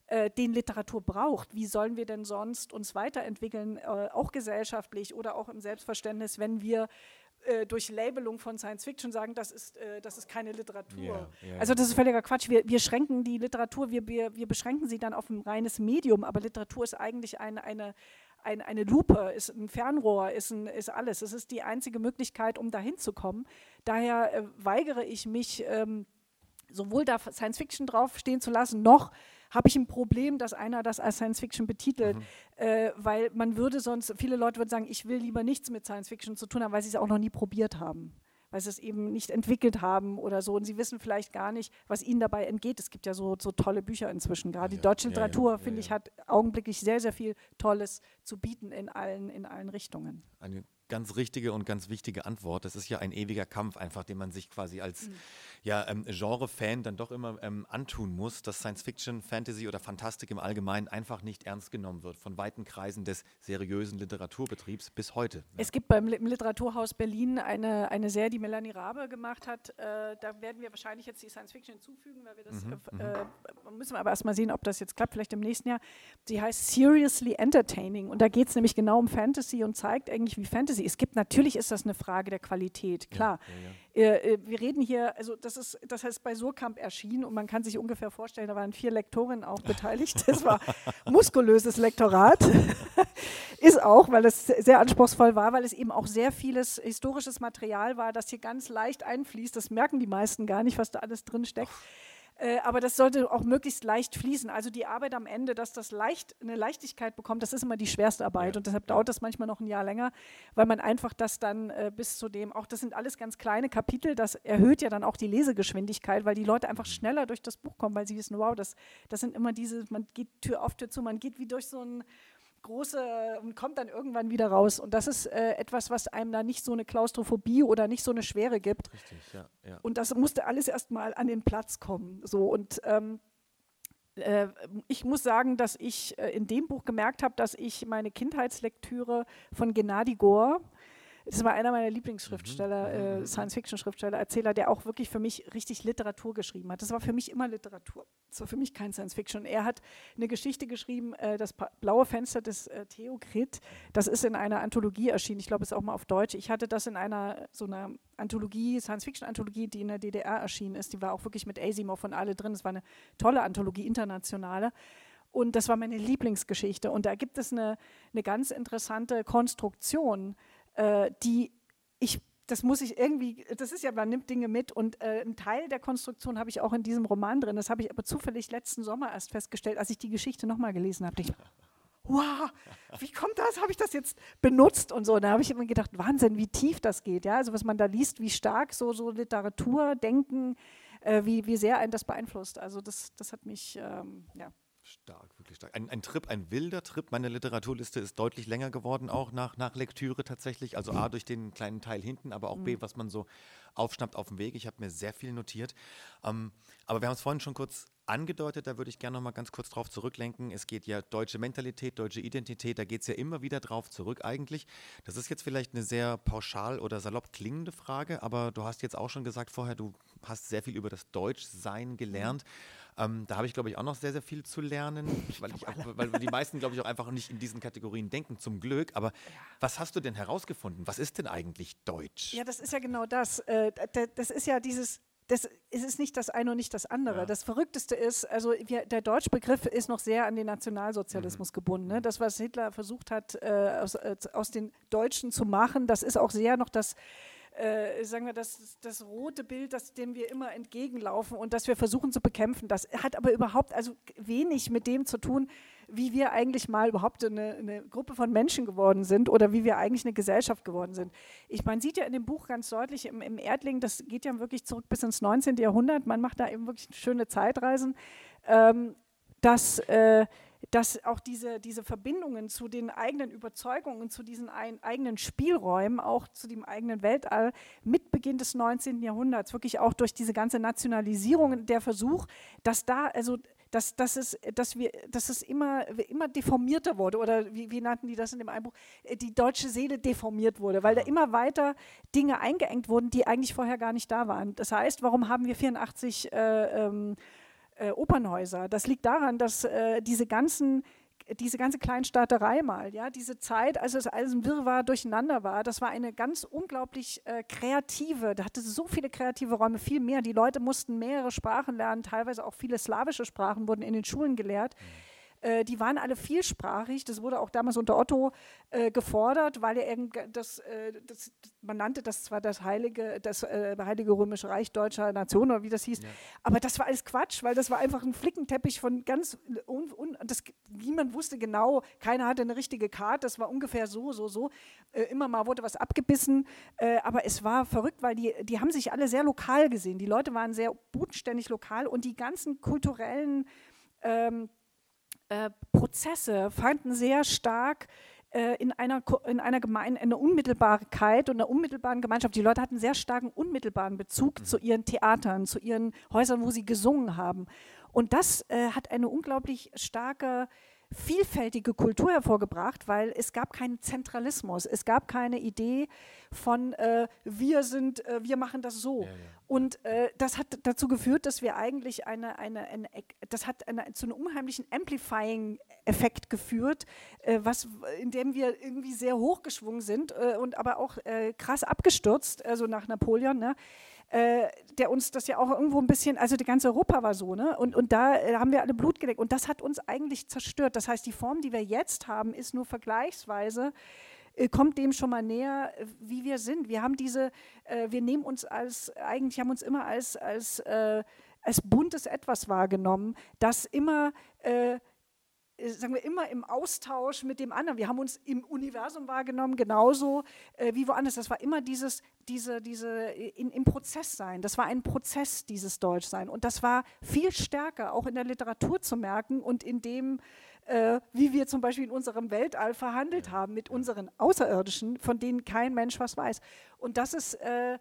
äh, den Literatur braucht. Wie sollen wir denn sonst uns weiterentwickeln, äh, auch gesellschaftlich oder auch im Selbstverständnis, wenn wir äh, durch Labelung von Science Fiction sagen, das ist, äh, das ist keine Literatur. Yeah, yeah. Also das ist völliger Quatsch. Wir, wir schränken die Literatur, wir, wir, wir beschränken sie dann auf ein reines Medium, aber Literatur ist eigentlich eine, eine, ein, eine Lupe, ist ein Fernrohr, ist, ein, ist alles. Es ist die einzige Möglichkeit, um dahin zu kommen. Daher äh, weigere ich mich, ähm, sowohl da Science Fiction draufstehen zu lassen, noch habe ich ein Problem, dass einer das als Science Fiction betitelt, mhm. äh, weil man würde sonst, viele Leute würden sagen, ich will lieber nichts mit Science Fiction zu tun haben, weil sie es auch noch nie probiert haben weil sie es eben nicht entwickelt haben oder so. Und sie wissen vielleicht gar nicht, was ihnen dabei entgeht. Es gibt ja so, so tolle Bücher inzwischen. Gerade ja, die deutsche Literatur, ja, ja, finde ich, hat augenblicklich sehr, sehr viel Tolles zu bieten in allen, in allen Richtungen. Eine ganz richtige und ganz wichtige Antwort. Das ist ja ein ewiger Kampf, einfach, den man sich quasi als mhm. Ja, ähm, Genre-Fan dann doch immer ähm, antun muss, dass Science-Fiction, Fantasy oder Fantastik im Allgemeinen einfach nicht ernst genommen wird von weiten Kreisen des seriösen Literaturbetriebs bis heute. Es gibt beim Literaturhaus Berlin eine, eine Serie, die Melanie Rabe gemacht hat. Äh, da werden wir wahrscheinlich jetzt die Science-Fiction hinzufügen, weil wir das mhm, äh, mhm. müssen wir aber erstmal sehen, ob das jetzt klappt, vielleicht im nächsten Jahr. Die heißt Seriously Entertaining und da geht es nämlich genau um Fantasy und zeigt eigentlich, wie Fantasy. Es gibt natürlich ist das eine Frage der Qualität, klar. Ja, ja, ja. Äh, äh, wir reden hier, also das ist, das heißt bei Surkamp erschienen und man kann sich ungefähr vorstellen, da waren vier Lektorinnen auch beteiligt. Das war muskulöses Lektorat. ist auch, weil es sehr anspruchsvoll war, weil es eben auch sehr vieles historisches Material war, das hier ganz leicht einfließt. Das merken die meisten gar nicht, was da alles drin steckt. Äh, aber das sollte auch möglichst leicht fließen. Also die Arbeit am Ende, dass das leicht eine Leichtigkeit bekommt, das ist immer die schwerste Arbeit ja. und deshalb dauert das manchmal noch ein Jahr länger, weil man einfach das dann äh, bis zu dem, auch das sind alles ganz kleine Kapitel, das erhöht ja dann auch die Lesegeschwindigkeit, weil die Leute einfach schneller durch das Buch kommen, weil sie wissen, wow, das, das sind immer diese, man geht Tür auf Tür zu, man geht wie durch so ein große und kommt dann irgendwann wieder raus. Und das ist äh, etwas, was einem da nicht so eine Klaustrophobie oder nicht so eine Schwere gibt. Richtig, ja, ja. Und das musste alles erstmal an den Platz kommen. So und ähm, äh, ich muss sagen, dass ich äh, in dem Buch gemerkt habe, dass ich meine Kindheitslektüre von Gennady Gore das war einer meiner Lieblingsschriftsteller, mhm. äh, mhm. Science-Fiction-Schriftsteller, Erzähler, der auch wirklich für mich richtig Literatur geschrieben hat. Das war für mich immer Literatur. Das war für mich kein Science-Fiction. Er hat eine Geschichte geschrieben, äh, das blaue Fenster des äh, Theokrit. Das ist in einer Anthologie erschienen. Ich glaube, es ist auch mal auf Deutsch. Ich hatte das in einer so einer Anthologie, Science-Fiction-Anthologie, die in der DDR erschienen ist. Die war auch wirklich mit Asimov und alle drin. Es war eine tolle Anthologie, internationale. Und das war meine Lieblingsgeschichte. Und da gibt es eine, eine ganz interessante Konstruktion, äh, die ich, das muss ich irgendwie, das ist ja, man nimmt Dinge mit und äh, ein Teil der Konstruktion habe ich auch in diesem Roman drin. Das habe ich aber zufällig letzten Sommer erst festgestellt, als ich die Geschichte nochmal gelesen habe. Ich, wow, wie kommt das? Habe ich das jetzt benutzt und so? da habe ich immer gedacht, Wahnsinn, wie tief das geht. Ja, also was man da liest, wie stark so, so Literatur, Denken, äh, wie, wie sehr einen das beeinflusst. Also das, das hat mich, ähm, ja. Stark, wirklich stark. Ein, ein, Trip, ein wilder Trip. Meine Literaturliste ist deutlich länger geworden, auch nach, nach Lektüre tatsächlich. Also A durch den kleinen Teil hinten, aber auch B, mhm. was man so aufschnappt auf dem Weg. Ich habe mir sehr viel notiert. Ähm, aber wir haben es vorhin schon kurz angedeutet, da würde ich gerne noch mal ganz kurz drauf zurücklenken. Es geht ja deutsche Mentalität, deutsche Identität, da geht es ja immer wieder drauf zurück eigentlich. Das ist jetzt vielleicht eine sehr pauschal oder salopp klingende Frage, aber du hast jetzt auch schon gesagt vorher, du hast sehr viel über das Deutschsein gelernt. Mhm. Ähm, da habe ich, glaube ich, auch noch sehr, sehr viel zu lernen, weil, ich, weil die meisten, glaube ich, auch einfach nicht in diesen Kategorien denken, zum Glück. Aber was hast du denn herausgefunden? Was ist denn eigentlich Deutsch? Ja, das ist ja genau das. Äh, das ist ja dieses das es ist nicht das eine und nicht das andere. Ja. Das Verrückteste ist, also wir, der Deutschbegriff ist noch sehr an den Nationalsozialismus mhm. gebunden. Ne? Das, was Hitler versucht hat, äh, aus, äh, aus den Deutschen zu machen, das ist auch sehr noch das äh, sagen wir, das, das rote Bild, das, dem wir immer entgegenlaufen und das wir versuchen zu bekämpfen. Das hat aber überhaupt also wenig mit dem zu tun, wie wir eigentlich mal überhaupt eine, eine Gruppe von Menschen geworden sind oder wie wir eigentlich eine Gesellschaft geworden sind. Ich, man sieht ja in dem Buch ganz deutlich, im, im Erdling, das geht ja wirklich zurück bis ins 19. Jahrhundert, man macht da eben wirklich schöne Zeitreisen, ähm, dass äh, dass auch diese, diese Verbindungen zu den eigenen Überzeugungen, zu diesen ein, eigenen Spielräumen, auch zu dem eigenen Weltall mit Beginn des 19. Jahrhunderts, wirklich auch durch diese ganze Nationalisierung, der Versuch, dass da, also dass, dass, es, dass, wir, dass es immer, immer deformierter wurde, oder wie, wie nannten die das in dem Einbuch, äh, die deutsche Seele deformiert wurde, weil da immer weiter Dinge eingeengt wurden, die eigentlich vorher gar nicht da waren. Das heißt, warum haben wir 84 äh, ähm, äh, Opernhäuser. Das liegt daran, dass äh, diese ganzen diese ganze Kleinstaaterei mal, ja, diese Zeit, als es alles ein Wirrwarr durcheinander war, das war eine ganz unglaublich äh, kreative, da hatte so viele kreative Räume, viel mehr. Die Leute mussten mehrere Sprachen lernen, teilweise auch viele slawische Sprachen wurden in den Schulen gelehrt. Äh, die waren alle vielsprachig. Das wurde auch damals unter Otto äh, gefordert, weil er das, äh, das, man nannte das zwar das Heilige, das äh, Heilige Römische Reich deutscher Nation oder wie das hieß, ja. aber das war alles Quatsch, weil das war einfach ein Flickenteppich von ganz, un, un, das, niemand wusste genau, keiner hatte eine richtige Karte, das war ungefähr so, so, so. Äh, immer mal wurde was abgebissen, aber es war verrückt, weil die, die haben sich alle sehr lokal gesehen. Die Leute waren sehr bodenständig lokal und die ganzen kulturellen ähm, äh, Prozesse fanden sehr stark äh, in einer, in einer Gemeinde eine Unmittelbarkeit und einer unmittelbaren Gemeinschaft. Die Leute hatten sehr starken unmittelbaren Bezug mhm. zu ihren Theatern, zu ihren Häusern, wo sie gesungen haben. Und das äh, hat eine unglaublich starke vielfältige Kultur hervorgebracht, weil es gab keinen Zentralismus, es gab keine Idee von äh, wir sind, äh, wir machen das so. Ja, ja. Und äh, das hat dazu geführt, dass wir eigentlich eine, eine, eine das hat eine, zu einem unheimlichen Amplifying-Effekt geführt, äh, was, in dem wir irgendwie sehr hochgeschwungen sind äh, und aber auch äh, krass abgestürzt, also nach Napoleon. Ne? Äh, der uns das ja auch irgendwo ein bisschen, also die ganze Europa war so, ne? Und, und da äh, haben wir alle Blut geleckt. Und das hat uns eigentlich zerstört. Das heißt, die Form, die wir jetzt haben, ist nur vergleichsweise äh, kommt dem schon mal näher, wie wir sind. Wir haben diese, wir nehmen uns als, eigentlich haben uns immer als, als, als buntes Etwas wahrgenommen, das immer äh, sagen wir, immer im Austausch mit dem anderen. Wir haben uns im Universum wahrgenommen, genauso äh, wie woanders. Das war immer dieses, diese, diese äh, in, im Prozess sein. Das war ein Prozess, dieses Deutschsein. Und das war viel stärker auch in der Literatur zu merken und in dem, äh, wie wir zum Beispiel in unserem Weltall verhandelt haben mit unseren Außerirdischen, von denen kein Mensch was weiß. Und das ist äh,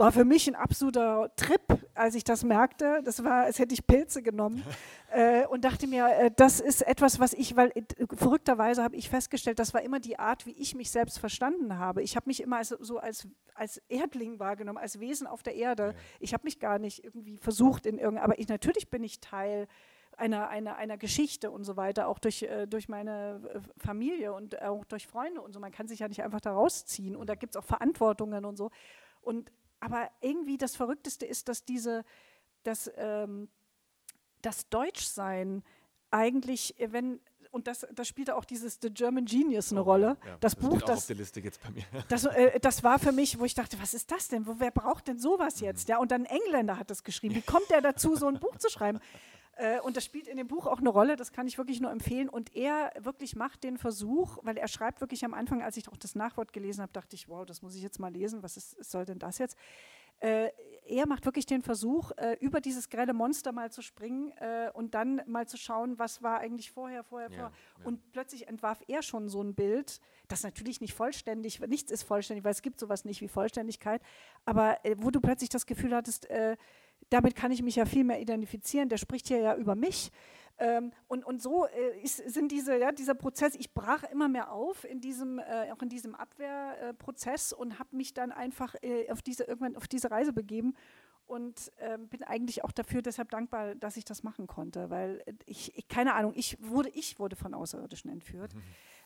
war für mich ein absoluter Trip, als ich das merkte. Das war, als hätte ich Pilze genommen äh, und dachte mir, äh, das ist etwas, was ich, weil äh, verrückterweise habe ich festgestellt, das war immer die Art, wie ich mich selbst verstanden habe. Ich habe mich immer als, so als, als Erdling wahrgenommen, als Wesen auf der Erde. Ich habe mich gar nicht irgendwie versucht in irgendeinem, aber ich, natürlich bin ich Teil einer, einer, einer Geschichte und so weiter, auch durch, äh, durch meine äh, Familie und auch durch Freunde und so. Man kann sich ja nicht einfach da rausziehen und da gibt es auch Verantwortungen und so. Und aber irgendwie das Verrückteste ist, dass diese, dass, ähm, das Deutschsein eigentlich, äh, wenn, und das, das spielte auch dieses The German Genius eine oh, Rolle. Ja, das, das Buch, das, das, äh, das, war für mich, wo ich dachte, was ist das denn? Wo, wer braucht denn sowas jetzt? Mhm. Ja, und dann ein Engländer hat das geschrieben. Wie kommt der dazu, so ein Buch zu schreiben? Äh, und das spielt in dem Buch auch eine Rolle, das kann ich wirklich nur empfehlen. Und er wirklich macht den Versuch, weil er schreibt wirklich am Anfang, als ich auch das Nachwort gelesen habe, dachte ich, wow, das muss ich jetzt mal lesen, was ist, soll denn das jetzt? Äh, er macht wirklich den Versuch, äh, über dieses grelle Monster mal zu springen äh, und dann mal zu schauen, was war eigentlich vorher, vorher, ja, vorher. Ja. Und plötzlich entwarf er schon so ein Bild, das natürlich nicht vollständig, nichts ist vollständig, weil es gibt sowas nicht wie Vollständigkeit, aber äh, wo du plötzlich das Gefühl hattest, äh, damit kann ich mich ja viel mehr identifizieren, der spricht hier ja über mich. Ähm, und, und so äh, ist, sind diese, ja, dieser Prozess, ich brach immer mehr auf in diesem, äh, auch in diesem Abwehrprozess und habe mich dann einfach äh, auf diese, irgendwann auf diese Reise begeben und ähm, bin eigentlich auch dafür deshalb dankbar, dass ich das machen konnte, weil ich, ich keine Ahnung, ich wurde, ich wurde von Außerirdischen entführt. Mhm.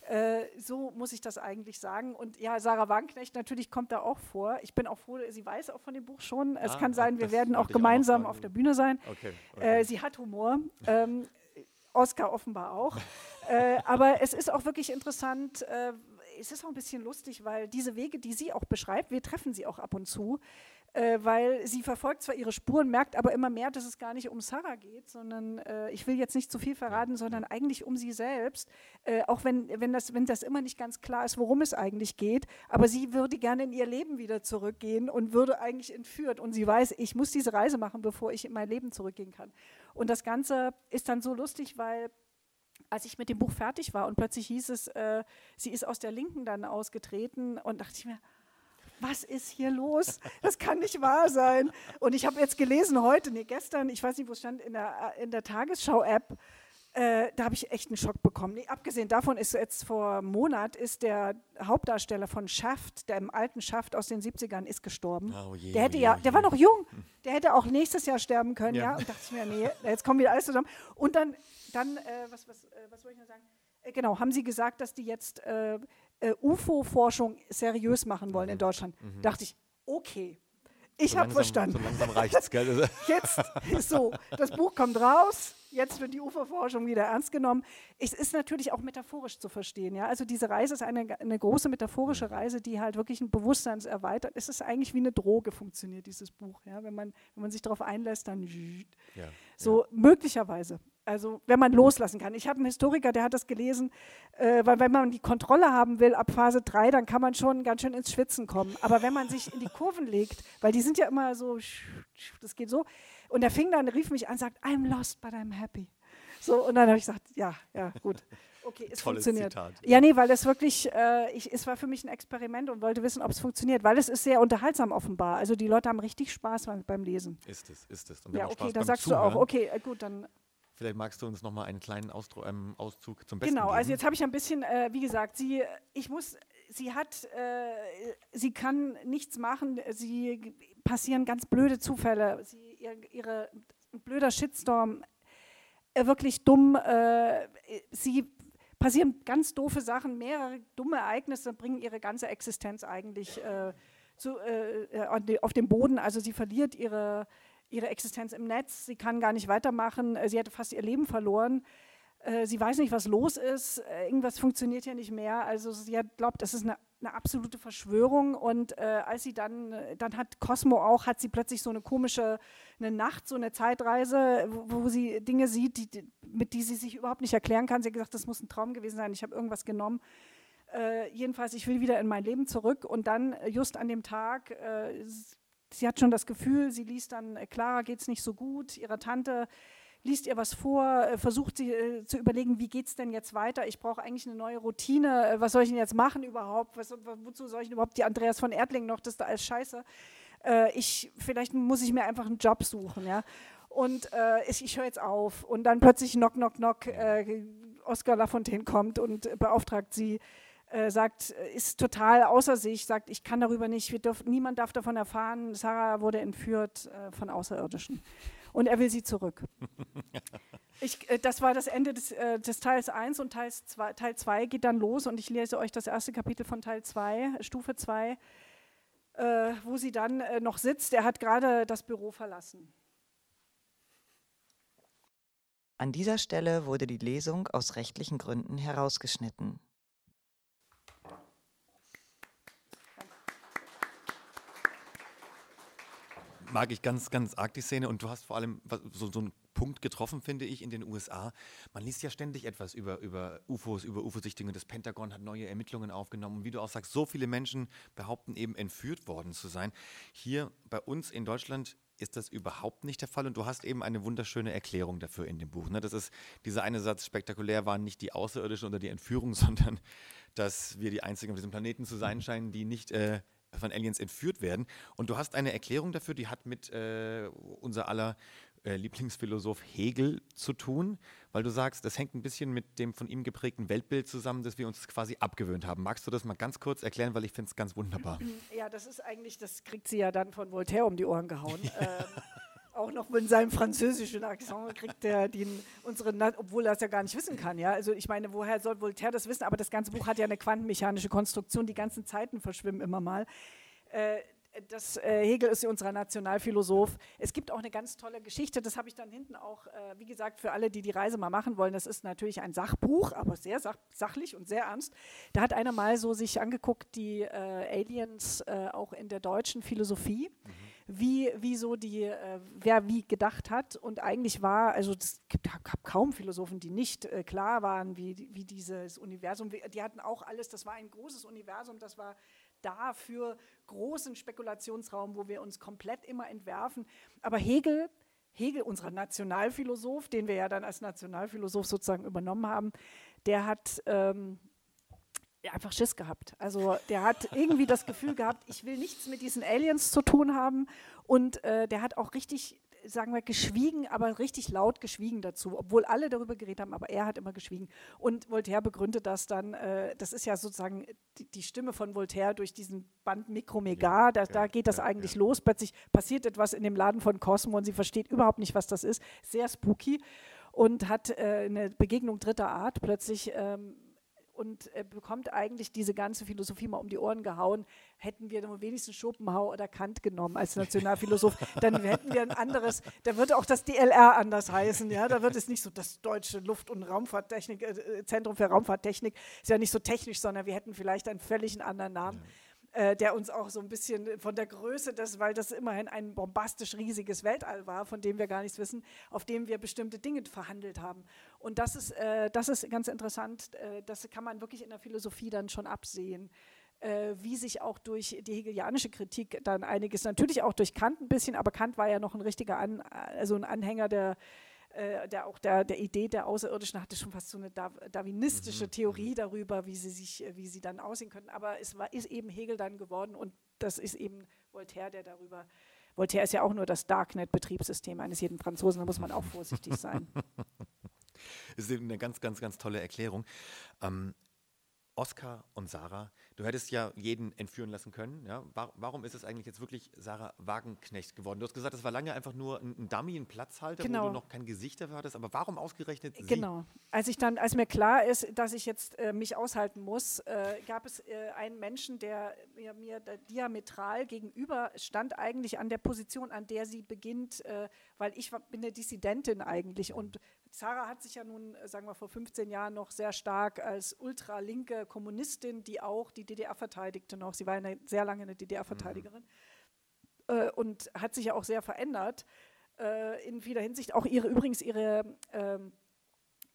Äh, so muss ich das eigentlich sagen. Und ja, Sarah Wagenknecht natürlich kommt da auch vor. Ich bin auch froh, sie weiß auch von dem Buch schon. Es ah, kann sein, wir werden auch gemeinsam auch auf der Bühne sein. Okay, okay. Äh, sie hat Humor. Ähm, Oscar offenbar auch. äh, aber es ist auch wirklich interessant. Äh, es ist auch ein bisschen lustig, weil diese Wege, die sie auch beschreibt, wir treffen sie auch ab und zu äh, weil sie verfolgt zwar ihre Spuren, merkt aber immer mehr, dass es gar nicht um Sarah geht, sondern äh, ich will jetzt nicht zu viel verraten, sondern eigentlich um sie selbst, äh, auch wenn, wenn, das, wenn das immer nicht ganz klar ist, worum es eigentlich geht, aber sie würde gerne in ihr Leben wieder zurückgehen und würde eigentlich entführt. Und sie weiß, ich muss diese Reise machen, bevor ich in mein Leben zurückgehen kann. Und das Ganze ist dann so lustig, weil als ich mit dem Buch fertig war und plötzlich hieß es, äh, sie ist aus der Linken dann ausgetreten und dachte ich mir, was ist hier los? Das kann nicht wahr sein. Und ich habe jetzt gelesen heute, nee, gestern, ich weiß nicht, wo es stand, in der, in der Tagesschau-App, äh, da habe ich echt einen Schock bekommen. Nee, abgesehen davon ist jetzt vor einem Monat ist der Hauptdarsteller von Shaft, der im alten Shaft aus den 70ern, ist gestorben. Oh je, der hätte oh je, ja, der war noch jung, der hätte auch nächstes Jahr sterben können, ja. ja? Und dachte ich mir, nee, jetzt kommen wieder alles zusammen. Und dann, dann äh, was, was, äh, was soll ich noch sagen? Äh, genau, haben sie gesagt, dass die jetzt äh, UFO-Forschung seriös machen wollen in Deutschland. Mhm. Dachte ich, okay, ich so habe verstanden. So langsam reicht's, gell? Jetzt ist so, das Buch kommt raus, jetzt wird die UFO-Forschung wieder ernst genommen. Es ist natürlich auch metaphorisch zu verstehen. Ja? Also diese Reise ist eine, eine große metaphorische mhm. Reise, die halt wirklich ein Bewusstsein erweitert. Es ist eigentlich wie eine Droge funktioniert, dieses Buch. Ja? Wenn, man, wenn man sich darauf einlässt, dann ja, so ja. möglicherweise. Also wenn man loslassen kann. Ich habe einen Historiker, der hat das gelesen, äh, weil wenn man die Kontrolle haben will ab Phase 3, dann kann man schon ganz schön ins Schwitzen kommen. Aber wenn man sich in die Kurven legt, weil die sind ja immer so, das geht so, und der fing dann, rief mich an, sagt, I'm lost, but I'm happy. So, und dann habe ich gesagt, ja, ja, gut. Okay, es Tolles funktioniert. Zitat. Ja, nee, weil es wirklich, äh, ich, es war für mich ein Experiment und wollte wissen, ob es funktioniert, weil es ist sehr unterhaltsam offenbar. Also die Leute haben richtig Spaß beim Lesen. Ist es, ist es. ja, okay, dann sagst Zuhören. du auch, okay, äh, gut, dann Vielleicht magst du uns noch mal einen kleinen Ausdruck, ähm, Auszug zum Besten Genau, geben. also jetzt habe ich ein bisschen, äh, wie gesagt, sie, ich muss, sie hat, äh, sie kann nichts machen, sie passieren ganz blöde Zufälle, sie, ihr, ihre, blöder Shitstorm, äh, wirklich dumm, äh, sie passieren ganz doofe Sachen, mehrere dumme Ereignisse bringen ihre ganze Existenz eigentlich äh, zu, äh, auf den Boden, also sie verliert ihre ihre Existenz im Netz, sie kann gar nicht weitermachen, äh, sie hätte fast ihr Leben verloren. Äh, sie weiß nicht, was los ist. Äh, irgendwas funktioniert ja nicht mehr. Also sie hat, glaubt, das ist eine, eine absolute Verschwörung. Und äh, als sie dann, dann hat Cosmo auch, hat sie plötzlich so eine komische, eine Nacht, so eine Zeitreise, wo, wo sie Dinge sieht, die, mit die sie sich überhaupt nicht erklären kann. Sie hat gesagt, das muss ein Traum gewesen sein. Ich habe irgendwas genommen. Äh, jedenfalls, ich will wieder in mein Leben zurück. Und dann just an dem Tag, äh, sie hat schon das Gefühl, sie liest dann, Clara geht es nicht so gut, ihrer Tante liest ihr was vor, äh, versucht sie äh, zu überlegen, wie geht es denn jetzt weiter? Ich brauche eigentlich eine neue Routine. Äh, was soll ich denn jetzt machen überhaupt? Was, wozu soll ich denn überhaupt die Andreas von Erdling noch? Das ist da alles scheiße. Äh, ich, vielleicht muss ich mir einfach einen Job suchen. Ja? Und äh, ich, ich höre jetzt auf. Und dann plötzlich knock, knock, knock, äh, Oscar Lafontaine kommt und beauftragt sie, sagt, ist total außer sich, sagt, ich kann darüber nicht, dürfen, niemand darf davon erfahren, Sarah wurde entführt von Außerirdischen und er will sie zurück. Ich, äh, das war das Ende des, äh, des Teils 1 und Teils zwei, Teil 2 geht dann los und ich lese euch das erste Kapitel von Teil 2, Stufe 2, äh, wo sie dann äh, noch sitzt. Er hat gerade das Büro verlassen. An dieser Stelle wurde die Lesung aus rechtlichen Gründen herausgeschnitten. Mag ich ganz, ganz arg die Szene und du hast vor allem so, so einen Punkt getroffen, finde ich, in den USA. Man liest ja ständig etwas über, über UFOs, über UFO-Sichtungen. Das Pentagon hat neue Ermittlungen aufgenommen. Und wie du auch sagst, so viele Menschen behaupten eben entführt worden zu sein. Hier bei uns in Deutschland ist das überhaupt nicht der Fall und du hast eben eine wunderschöne Erklärung dafür in dem Buch. Ne? Das ist dieser eine Satz, spektakulär waren nicht die Außerirdischen oder die Entführung, sondern dass wir die Einzigen auf diesem Planeten zu sein scheinen, die nicht äh, von Aliens entführt werden. Und du hast eine Erklärung dafür, die hat mit äh, unser aller äh, Lieblingsphilosoph Hegel zu tun, weil du sagst, das hängt ein bisschen mit dem von ihm geprägten Weltbild zusammen, das wir uns quasi abgewöhnt haben. Magst du das mal ganz kurz erklären, weil ich finde es ganz wunderbar. Ja, das ist eigentlich, das kriegt sie ja dann von Voltaire um die Ohren gehauen. ähm, auch noch mit seinem französischen Akzent kriegt er den, unsere, obwohl er es ja gar nicht wissen kann. Ja? Also ich meine, woher soll Voltaire das wissen? Aber das ganze Buch hat ja eine quantenmechanische Konstruktion, die ganzen Zeiten verschwimmen immer mal. Äh, das, äh, Hegel ist ja unser Nationalphilosoph. Es gibt auch eine ganz tolle Geschichte, das habe ich dann hinten auch, äh, wie gesagt, für alle, die die Reise mal machen wollen. Das ist natürlich ein Sachbuch, aber sehr sach sachlich und sehr ernst. Da hat einer mal so sich angeguckt, die äh, Aliens äh, auch in der deutschen Philosophie. Mhm wie, wie so die, äh, wer wie gedacht hat. Und eigentlich war, also es gibt kaum Philosophen, die nicht äh, klar waren, wie, wie dieses Universum, die hatten auch alles, das war ein großes Universum, das war da für großen Spekulationsraum, wo wir uns komplett immer entwerfen. Aber Hegel, Hegel, unser Nationalphilosoph, den wir ja dann als Nationalphilosoph sozusagen übernommen haben, der hat ähm, einfach Schiss gehabt. Also der hat irgendwie das Gefühl gehabt, ich will nichts mit diesen Aliens zu tun haben. Und äh, der hat auch richtig, sagen wir, geschwiegen, aber richtig laut geschwiegen dazu, obwohl alle darüber geredet haben, aber er hat immer geschwiegen. Und Voltaire begründet das dann, äh, das ist ja sozusagen die, die, Stimme von Voltaire durch diesen Band Mikromega, da, da geht das eigentlich los. Plötzlich passiert etwas in dem Laden von Cosmo und sie versteht überhaupt nicht, was das ist. Sehr spooky und hat äh, eine Begegnung dritter Art. Plötzlich ähm, und äh, bekommt eigentlich diese ganze Philosophie mal um die Ohren gehauen. Hätten wir nur wenigstens Schopenhauer oder Kant genommen als Nationalphilosoph, dann hätten wir ein anderes, da würde auch das DLR anders heißen. Ja? Da wird es nicht so das deutsche Luft- und Raumfahrttechnik, äh, äh, Zentrum für Raumfahrttechnik, ist ja nicht so technisch, sondern wir hätten vielleicht einen völlig anderen Namen. Ja äh, der uns auch so ein bisschen von der Größe des, weil das immerhin ein bombastisch riesiges Weltall war, von dem wir gar nichts wissen, auf dem wir bestimmte Dinge verhandelt haben. Und das ist, äh, das ist ganz interessant, äh, das kann man wirklich in der Philosophie dann schon absehen äh, wie sich auch durch die hegelianische Kritik dann einiges, natürlich auch durch Kant ein bisschen, aber Kant war ja noch ein richtiger An, also ein Anhänger der, äh, der auch der, der Idee der Außerirdischen hatte schon fast so eine darwinistische mhm. Theorie mhm. darüber, wie sie sich, wie sie dann aussehen könnten. Aber es war, ist eben Hegel dann geworden und das ist eben Voltaire, der darüber. Voltaire ist ja auch nur das Darknet-Betriebssystem eines jeden Franzosen, da muss man auch vorsichtig sein. Das ist eben eine ganz, ganz, ganz tolle Erklärung. Ähm, Oskar und Sarah, du hättest ja jeden entführen lassen können. Ja? Warum ist es eigentlich jetzt wirklich Sarah Wagenknecht geworden? Du hast gesagt, das war lange einfach nur ein, Dummy, ein Platzhalter, genau. wo du noch kein Gesicht dafür hattest. Aber warum ausgerechnet sie? Genau. Als ich dann, als mir klar ist, dass ich jetzt äh, mich aushalten muss, äh, gab es äh, einen Menschen, der mir, mir diametral gegenüber stand, eigentlich an der Position, an der sie beginnt, äh, weil ich war, bin eine Dissidentin eigentlich und Sarah hat sich ja nun, äh, sagen wir, vor 15 Jahren noch sehr stark als ultralinke Kommunistin, die auch die DDR verteidigte noch, sie war eine, sehr lange eine DDR-Verteidigerin mhm. äh, und hat sich ja auch sehr verändert äh, in vieler Hinsicht. Auch ihre, übrigens ihre ähm,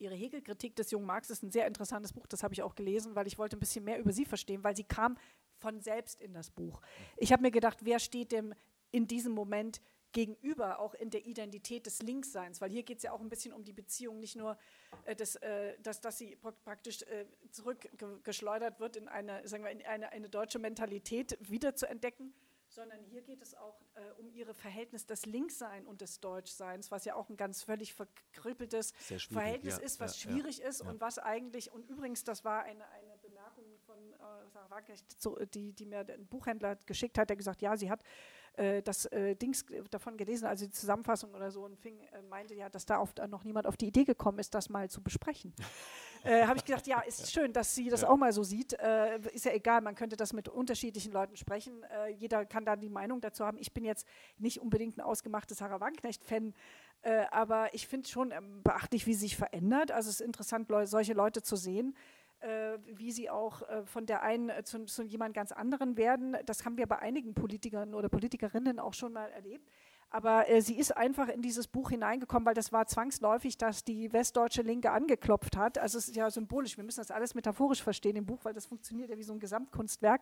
Ihre Hegel-Kritik des jungen Marx ist ein sehr interessantes Buch, das habe ich auch gelesen, weil ich wollte ein bisschen mehr über sie verstehen, weil sie kam von selbst in das Buch. Ich habe mir gedacht, wer steht dem in diesem Moment gegenüber, auch in der Identität des Linksseins, weil hier geht es ja auch ein bisschen um die Beziehung, nicht nur, äh, das, äh, dass, dass sie praktisch äh, zurückgeschleudert wird in eine, sagen wir, in eine, eine deutsche Mentalität wieder zu entdecken, sondern hier geht es auch äh, um ihre Verhältnis des Linkssein und des Deutschseins, was ja auch ein ganz völlig verkrüppeltes Verhältnis ja, ist, was ja, schwierig ja, ist und was eigentlich, und übrigens, das war eine, eine Bemerkung von äh, Sarah Wagenknecht, die, die mir ein Buchhändler geschickt hat, der gesagt, ja, sie hat äh, das äh, Dings davon gelesen, also die Zusammenfassung oder so, und fing, äh, meinte ja, dass da auf, noch niemand auf die Idee gekommen ist, das mal zu besprechen. äh, Habe ich gedacht, ja, ist schön, dass sie das ja. auch mal so sieht. Äh, ist ja egal, man könnte das mit unterschiedlichen Leuten sprechen. Äh, jeder kann da die Meinung dazu haben. Ich bin jetzt nicht unbedingt ein ausgemachtes Sarah Wagenknecht-Fan, aber ich finde schon ähm, beachtlich, wie sie sich verändert. Also es ist interessant, Leu solche Leute zu sehen äh, wie sie auch äh, von der einen äh, zu, zu jemand ganz anderen werden. Das haben wir bei einigen Politikern oder Politikerinnen auch schon mal erlebt. Aber äh, sie ist einfach in dieses Buch hineingekommen, weil das war zwangsläufig, dass die westdeutsche Linke angeklopft hat. Also es ist ja symbolisch, wir müssen das alles metaphorisch verstehen im Buch, weil das funktioniert ja wie so ein Gesamtkunstwerk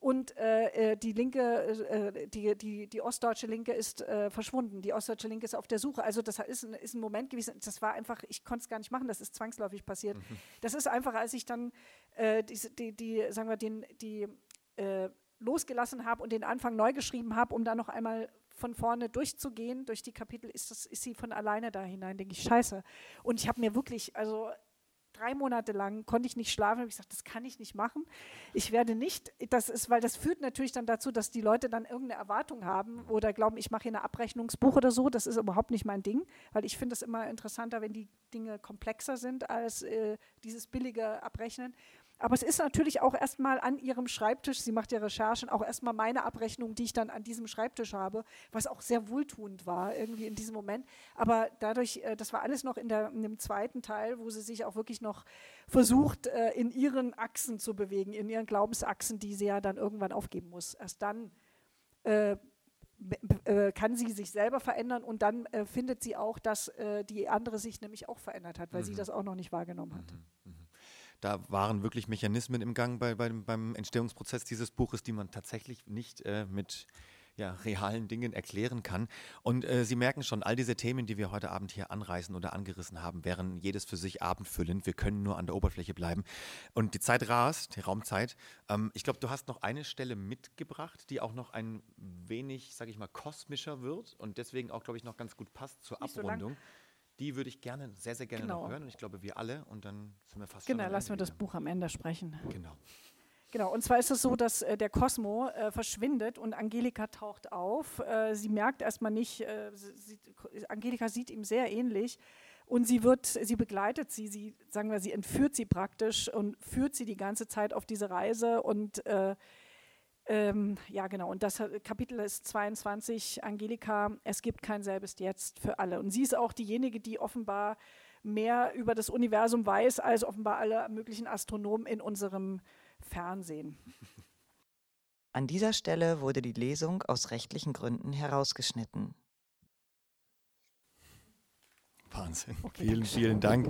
und äh, äh, die linke, äh, die, die, die ostdeutsche Linke ist äh, verschwunden, die ostdeutsche Linke ist auf der Suche. Also das ist ein, ist ein Moment gewesen, das war einfach, ich konnte es gar nicht machen, das ist zwangsläufig passiert. Mhm. Das ist einfach, als ich dann äh, die, die, die, sagen wir, den, die äh, losgelassen habe und den Anfang neu geschrieben habe, um da noch einmal von vorne durchzugehen, durch die Kapitel, ist, das, ist sie von alleine da hinein, denke ich, scheiße. Und ich habe mir wirklich, also drei Monate lang konnte ich nicht schlafen. Habe ich gesagt, das kann ich nicht machen. Ich werde nicht, das ist, weil das führt natürlich dann dazu, dass die Leute dann irgendeine Erwartung haben oder glauben, ich mache hier ein Abrechnungsbuch oder so. Das ist überhaupt nicht mein Ding, weil ich finde es immer interessanter, wenn die Dinge komplexer sind als äh, dieses billige Abrechnen. Aber es ist natürlich auch erstmal an ihrem Schreibtisch, sie macht ja Recherchen, auch erstmal meine Abrechnung, die ich dann an diesem Schreibtisch habe, was auch sehr wohltuend war irgendwie in diesem Moment. Aber dadurch, äh, das war alles noch in, der, in dem zweiten Teil, wo sie sich auch wirklich noch versucht, äh, in ihren Achsen zu bewegen, in ihren Glaubensachsen, die sie ja dann irgendwann aufgeben muss. Erst dann äh, äh, kann sie sich selber verändern und dann äh, findet sie auch, dass die andere sich nämlich auch verändert hat, weil mhm. sie das auch noch nicht wahrgenommen hat. Mhm. Da waren wirklich Mechanismen im Gang bei, bei, beim Entstehungsprozess dieses Buches, die man tatsächlich nicht äh, mit ja, realen Dingen erklären kann. Und äh, Sie merken schon, all diese Themen, die wir heute Abend hier anreißen oder angerissen haben, wären jedes für sich abendfüllend. Wir können nur an der Oberfläche bleiben. Und die Zeit rast, die Raumzeit. Ähm, ich glaube, du hast noch eine Stelle mitgebracht, die auch noch ein wenig, sage ich mal, kosmischer wird und deswegen auch, glaube ich, noch ganz gut passt zur Nicht Abrundung. So die würde ich gerne, sehr, sehr gerne genau. noch hören und ich glaube, wir alle und dann sind wir fast Genau, lassen wir das Buch am Ende sprechen. Genau. Genau, und zwar ist es so, dass äh, der Cosmo äh, verschwindet und Angelika taucht auf. Äh, sie merkt erstmal nicht, äh, sie, Angelika sieht ihm sehr ähnlich und sie wird, sie begleitet sie, sie, sagen wir, sie entführt sie praktisch und führt sie die ganze Zeit auf diese Reise und äh, ähm, ja, genau. Und das Kapitel ist 22, Angelika, es gibt kein selbes Jetzt für alle. Und sie ist auch diejenige, die offenbar mehr über das Universum weiß als offenbar alle möglichen Astronomen in unserem Fernsehen. An dieser Stelle wurde die Lesung aus rechtlichen Gründen herausgeschnitten. Wahnsinn. Okay, vielen, vielen Dank.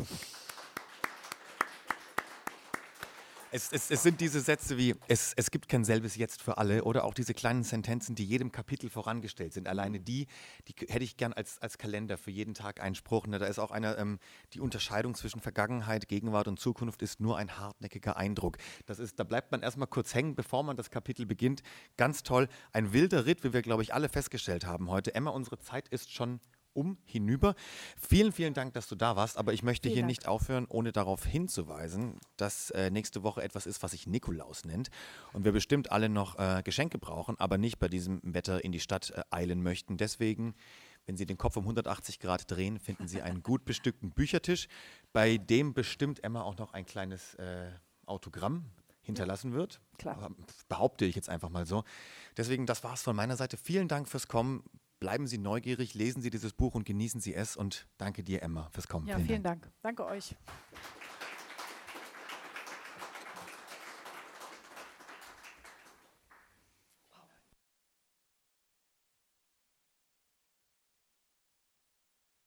Es, es, es, sind diese Sätze wie, es, es gibt kein selbes Jetzt für alle oder auch diese kleinen Sentenzen, die jedem Kapitel vorangestellt sind. Alleine die, die hätte ich gern als, als Kalender für jeden Tag einen. Ne? Da ist auch einer, ähm, die Unterscheidung zwischen Vergangenheit, Gegenwart und Zukunft ist nur ein hartnäckiger Eindruck. Das ist, da bleibt man erstmal kurz hängen, bevor man das Kapitel beginnt. Ganz toll. Ein wilder Ritt, wie wir, glaube ich, alle festgestellt haben heute. Emma, unsere Zeit ist schon um hinüber. Vielen, vielen Dank, dass du da warst, aber ich möchte vielen hier Dank. nicht aufhören, ohne darauf hinzuweisen, dass äh, nächste Woche etwas ist, was sich Nikolaus nennt und wir bestimmt alle noch äh, Geschenke brauchen, aber nicht bei diesem Wetter in die Stadt äh, eilen möchten. Deswegen wenn Sie den Kopf um 180 Grad drehen, finden Sie einen gut bestückten Büchertisch, bei dem bestimmt Emma auch noch ein kleines äh, Autogramm hinterlassen wird. Klar. Behaupte ich jetzt einfach mal so. Deswegen, das war es von meiner Seite. Vielen Dank fürs Kommen bleiben Sie neugierig, lesen Sie dieses Buch und genießen Sie es. Und danke dir, Emma, fürs Kommen. Ja, vielen, vielen Dank. Dank. Danke euch.